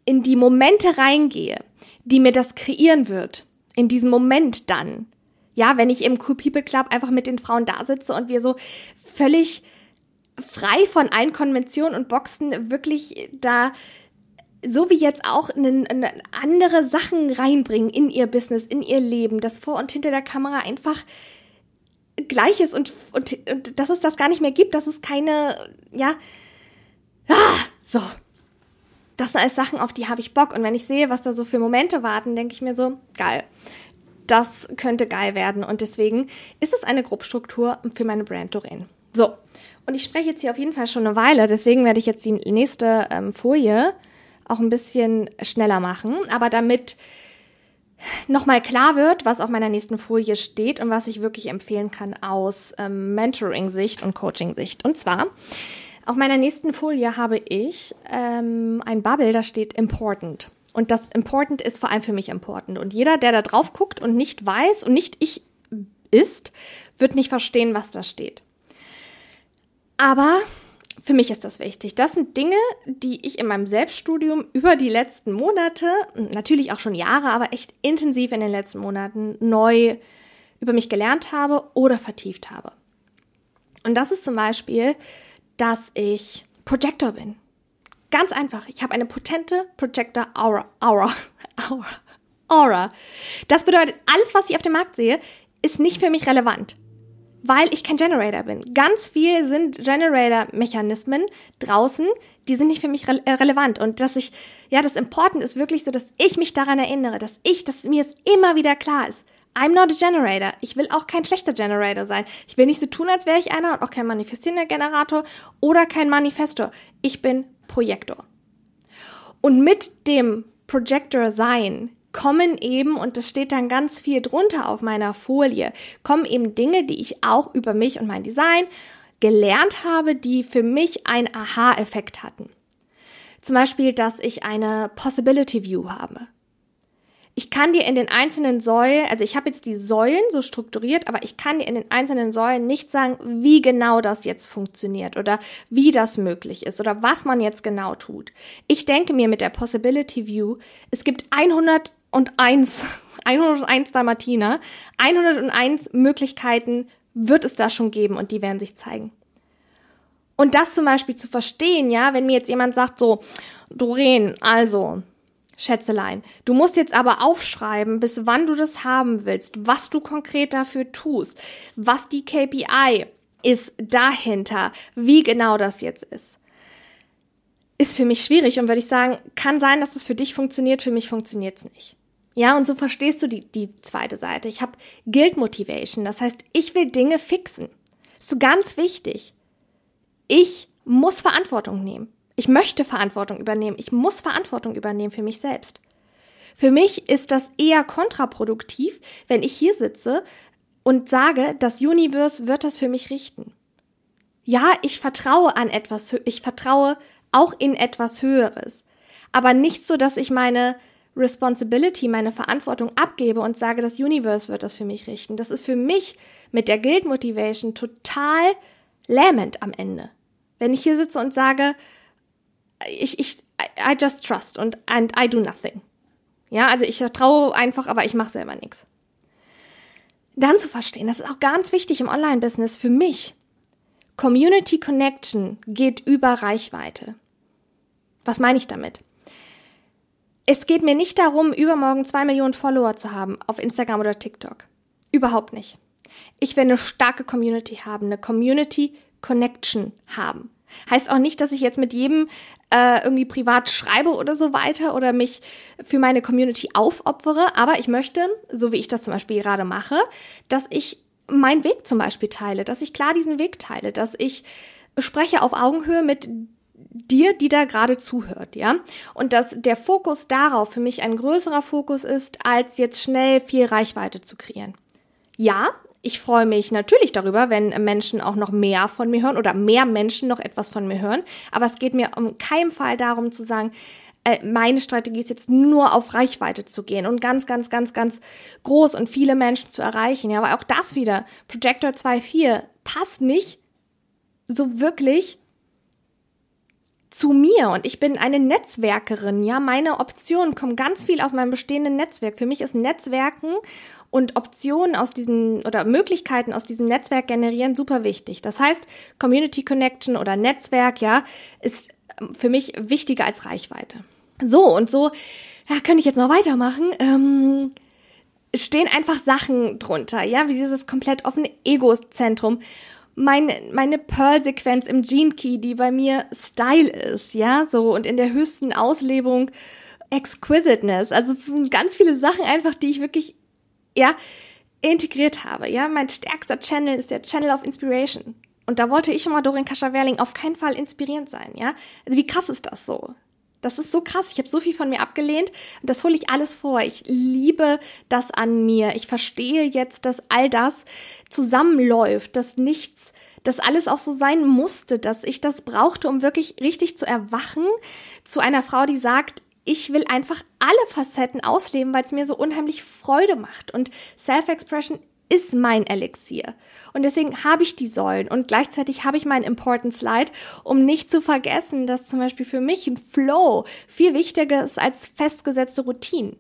[SPEAKER 1] in die Momente reingehe, die mir das kreieren wird, in diesem Moment dann, ja, wenn ich im Cool People Club einfach mit den Frauen da sitze und wir so völlig frei von allen Konventionen und Boxen wirklich da so wie jetzt auch eine, eine andere Sachen reinbringen in ihr Business, in ihr Leben, das vor und hinter der Kamera einfach gleich ist und, und, und dass es das gar nicht mehr gibt, dass es keine, ja, ah, so. Das sind alles Sachen, auf die habe ich Bock. Und wenn ich sehe, was da so für Momente warten, denke ich mir so, geil das könnte geil werden. Und deswegen ist es eine Grobstruktur für meine Brand Doreen. So, und ich spreche jetzt hier auf jeden Fall schon eine Weile, deswegen werde ich jetzt die nächste ähm, Folie auch ein bisschen schneller machen. Aber damit nochmal klar wird, was auf meiner nächsten Folie steht und was ich wirklich empfehlen kann aus ähm, Mentoring-Sicht und Coaching-Sicht. Und zwar, auf meiner nächsten Folie habe ich ähm, ein Bubble, da steht Important. Und das Important ist vor allem für mich important. Und jeder, der da drauf guckt und nicht weiß und nicht ich ist, wird nicht verstehen, was da steht. Aber für mich ist das wichtig. Das sind Dinge, die ich in meinem Selbststudium über die letzten Monate, natürlich auch schon Jahre, aber echt intensiv in den letzten Monaten neu über mich gelernt habe oder vertieft habe. Und das ist zum Beispiel, dass ich Projector bin. Ganz einfach. Ich habe eine potente Projector Aura. Aura. Aura. Aura. Das bedeutet, alles, was ich auf dem Markt sehe, ist nicht für mich relevant. Weil ich kein Generator bin. Ganz viel sind Generator-Mechanismen draußen, die sind nicht für mich re äh, relevant. Und dass ich, ja, das Important ist wirklich so, dass ich mich daran erinnere, dass ich, dass mir es immer wieder klar ist. I'm not a generator. Ich will auch kein schlechter Generator sein. Ich will nicht so tun, als wäre ich einer und auch kein manifestierender Generator oder kein Manifestor. Ich bin Projektor. Und mit dem Projector sein kommen eben, und das steht dann ganz viel drunter auf meiner Folie, kommen eben Dinge, die ich auch über mich und mein Design gelernt habe, die für mich einen Aha-Effekt hatten. Zum Beispiel, dass ich eine Possibility View habe ich kann dir in den einzelnen Säulen, also ich habe jetzt die Säulen so strukturiert, aber ich kann dir in den einzelnen Säulen nicht sagen, wie genau das jetzt funktioniert oder wie das möglich ist oder was man jetzt genau tut. Ich denke mir mit der Possibility View, es gibt 101, 101 Dalmatiner, 101 Möglichkeiten wird es da schon geben und die werden sich zeigen. Und das zum Beispiel zu verstehen, ja, wenn mir jetzt jemand sagt so, Doreen, also, Schätzelein. Du musst jetzt aber aufschreiben, bis wann du das haben willst, was du konkret dafür tust, was die KPI ist dahinter, wie genau das jetzt ist. Ist für mich schwierig und würde ich sagen, kann sein, dass das für dich funktioniert, für mich funktioniert es nicht. Ja, und so verstehst du die, die zweite Seite. Ich habe Guild Motivation, das heißt, ich will Dinge fixen. Das ist ganz wichtig. Ich muss Verantwortung nehmen. Ich möchte Verantwortung übernehmen. Ich muss Verantwortung übernehmen für mich selbst. Für mich ist das eher kontraproduktiv, wenn ich hier sitze und sage, das Universe wird das für mich richten. Ja, ich vertraue an etwas, ich vertraue auch in etwas Höheres. Aber nicht so, dass ich meine Responsibility, meine Verantwortung abgebe und sage, das Universe wird das für mich richten. Das ist für mich mit der Guild Motivation total lähmend am Ende. Wenn ich hier sitze und sage, ich, ich, I just trust und and I do nothing. Ja, also ich vertraue einfach, aber ich mache selber nichts. Dann zu verstehen, das ist auch ganz wichtig im Online-Business für mich. Community Connection geht über Reichweite. Was meine ich damit? Es geht mir nicht darum, übermorgen zwei Millionen Follower zu haben auf Instagram oder TikTok. Überhaupt nicht. Ich will eine starke Community haben, eine Community Connection haben. Heißt auch nicht, dass ich jetzt mit jedem äh, irgendwie privat schreibe oder so weiter oder mich für meine Community aufopfere, aber ich möchte, so wie ich das zum Beispiel gerade mache, dass ich meinen Weg zum Beispiel teile, dass ich klar diesen Weg teile, dass ich spreche auf Augenhöhe mit dir, die da gerade zuhört, ja. Und dass der Fokus darauf für mich ein größerer Fokus ist, als jetzt schnell viel Reichweite zu kreieren. Ja, ich freue mich natürlich darüber, wenn Menschen auch noch mehr von mir hören oder mehr Menschen noch etwas von mir hören. Aber es geht mir um keinen Fall darum zu sagen, äh, meine Strategie ist jetzt nur auf Reichweite zu gehen und ganz, ganz, ganz, ganz groß und viele Menschen zu erreichen. Ja, aber auch das wieder, Projector 2.4 passt nicht so wirklich zu mir und ich bin eine Netzwerkerin, ja, meine Optionen kommen ganz viel aus meinem bestehenden Netzwerk. Für mich ist Netzwerken und Optionen aus diesem oder Möglichkeiten aus diesem Netzwerk generieren super wichtig. Das heißt, Community Connection oder Netzwerk, ja, ist für mich wichtiger als Reichweite. So und so, ja, könnte ich jetzt noch weitermachen. Ähm, stehen einfach Sachen drunter, ja, wie dieses komplett offene Ego-Zentrum meine, meine Pearl-Sequenz im Gene Key, die bei mir Style ist, ja, so und in der höchsten Auslebung Exquisiteness. Also es sind ganz viele Sachen einfach, die ich wirklich, ja, integriert habe, ja. Mein stärkster Channel ist der Channel of Inspiration. Und da wollte ich mal Dorin Kascha-Werling auf keinen Fall inspirierend sein, ja. Also wie krass ist das so? Das ist so krass. Ich habe so viel von mir abgelehnt. Und das hole ich alles vor. Ich liebe das an mir. Ich verstehe jetzt, dass all das zusammenläuft, dass nichts, dass alles auch so sein musste, dass ich das brauchte, um wirklich richtig zu erwachen zu einer Frau, die sagt, ich will einfach alle Facetten ausleben, weil es mir so unheimlich Freude macht. Und Self-Expression ist mein Elixier. Und deswegen habe ich die Säulen und gleichzeitig habe ich mein Important Slide, um nicht zu vergessen, dass zum Beispiel für mich ein Flow viel wichtiger ist als festgesetzte Routinen.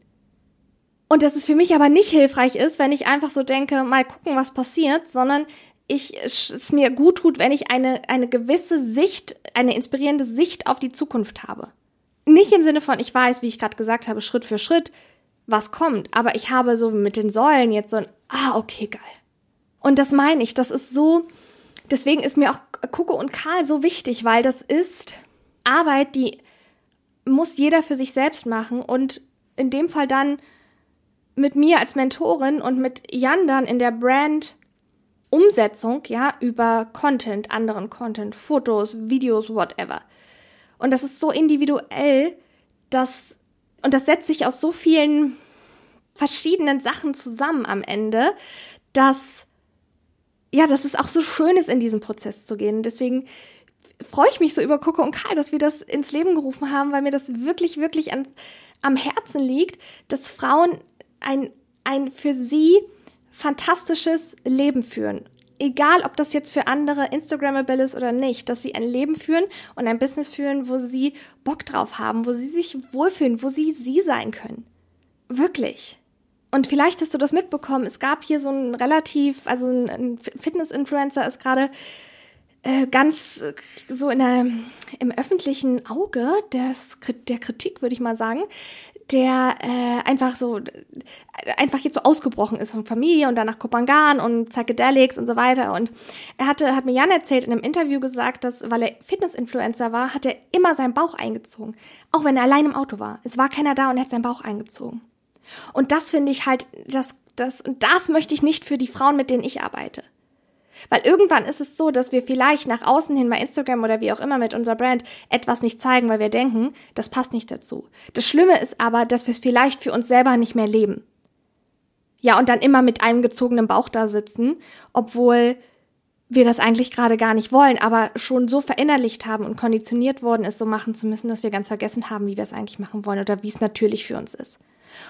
[SPEAKER 1] Und dass es für mich aber nicht hilfreich ist, wenn ich einfach so denke, mal gucken, was passiert, sondern ich, es mir gut tut, wenn ich eine, eine gewisse Sicht, eine inspirierende Sicht auf die Zukunft habe. Nicht im Sinne von, ich weiß, wie ich gerade gesagt habe, Schritt für Schritt, was kommt. Aber ich habe so mit den Säulen jetzt so ein, ah, okay, geil. Und das meine ich, das ist so, deswegen ist mir auch Kuko und Karl so wichtig, weil das ist Arbeit, die muss jeder für sich selbst machen und in dem Fall dann mit mir als Mentorin und mit Jan dann in der Brand Umsetzung, ja, über Content, anderen Content, Fotos, Videos, whatever. Und das ist so individuell, dass und das setzt sich aus so vielen verschiedenen Sachen zusammen am Ende, dass ja, dass es auch so schön ist, in diesen Prozess zu gehen. Deswegen freue ich mich so über Coco und Karl, dass wir das ins Leben gerufen haben, weil mir das wirklich, wirklich an, am Herzen liegt, dass Frauen ein, ein für sie fantastisches Leben führen egal ob das jetzt für andere Instagrammable ist oder nicht, dass sie ein Leben führen und ein Business führen, wo sie Bock drauf haben, wo sie sich wohlfühlen, wo sie sie sein können. Wirklich. Und vielleicht hast du das mitbekommen. Es gab hier so ein relativ, also ein Fitness-Influencer ist gerade äh, ganz äh, so in der, im öffentlichen Auge des, der Kritik, würde ich mal sagen, der äh, einfach so einfach jetzt so ausgebrochen ist von Familie und dann nach Kopangan und Psychedelics und so weiter und er hatte hat mir Jan erzählt in einem Interview gesagt, dass weil er Fitness-Influencer war, hat er immer seinen Bauch eingezogen, auch wenn er allein im Auto war. Es war keiner da und er hat seinen Bauch eingezogen. Und das finde ich halt das das das möchte ich nicht für die Frauen, mit denen ich arbeite. Weil irgendwann ist es so, dass wir vielleicht nach außen hin bei Instagram oder wie auch immer mit unserer Brand etwas nicht zeigen, weil wir denken, das passt nicht dazu. Das Schlimme ist aber, dass wir es vielleicht für uns selber nicht mehr leben. Ja, und dann immer mit einem gezogenen Bauch da sitzen, obwohl wir das eigentlich gerade gar nicht wollen, aber schon so verinnerlicht haben und konditioniert worden ist, so machen zu müssen, dass wir ganz vergessen haben, wie wir es eigentlich machen wollen oder wie es natürlich für uns ist.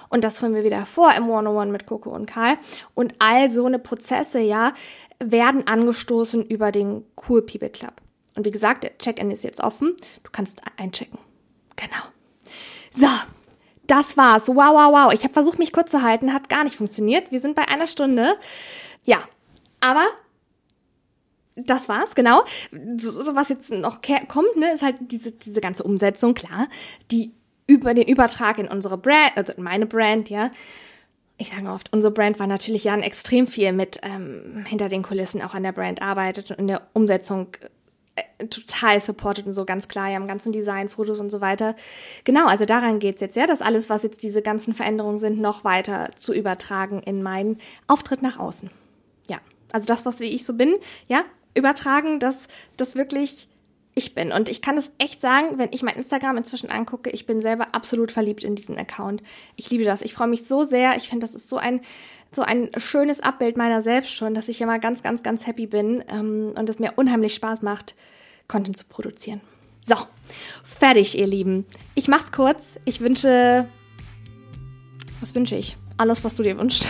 [SPEAKER 1] Und das holen wir wieder vor im One-on-One mit Coco und Karl. Und all so eine Prozesse, ja, werden angestoßen über den Cool People Club. Und wie gesagt, der Check-in ist jetzt offen. Du kannst einchecken. Genau. So, das war's. Wow, wow, wow. Ich habe versucht, mich kurz zu halten, hat gar nicht funktioniert. Wir sind bei einer Stunde. Ja, aber das war's, genau. So, was jetzt noch kommt, ne, ist halt diese, diese ganze Umsetzung, klar, die über den Übertrag in unsere Brand, also in meine Brand, ja. Ich sage oft, unsere Brand war natürlich Jan extrem viel mit ähm, hinter den Kulissen auch an der Brand arbeitet und in der Umsetzung äh, total supportet und so ganz klar, ja, im ganzen Design, Fotos und so weiter. Genau, also daran geht's jetzt, ja, dass alles, was jetzt diese ganzen Veränderungen sind, noch weiter zu übertragen in meinen Auftritt nach außen. Ja, also das, was wie ich so bin, ja, übertragen, dass das wirklich ich bin. Und ich kann es echt sagen, wenn ich mein Instagram inzwischen angucke, ich bin selber absolut verliebt in diesen Account. Ich liebe das. Ich freue mich so sehr. Ich finde, das ist so ein, so ein schönes Abbild meiner selbst schon, dass ich immer ganz, ganz, ganz happy bin ähm, und es mir unheimlich Spaß macht, Content zu produzieren. So, fertig, ihr Lieben. Ich mach's kurz. Ich wünsche. Was wünsche ich? Alles, was du dir wünschst.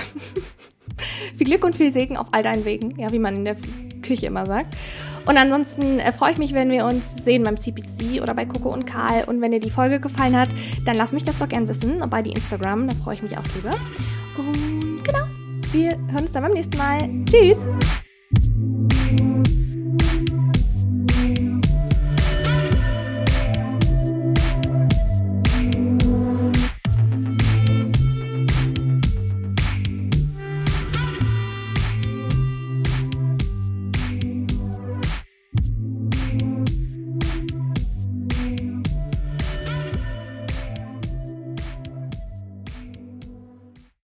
[SPEAKER 1] viel Glück und viel Segen auf all deinen Wegen, ja, wie man in der Küche immer sagt. Und ansonsten äh, freue ich mich, wenn wir uns sehen beim CPC oder bei Coco und Karl. Und wenn dir die Folge gefallen hat, dann lass mich das doch gern wissen bei die Instagram. Da freue ich mich auch drüber. Und genau, wir hören uns dann beim nächsten Mal. Tschüss!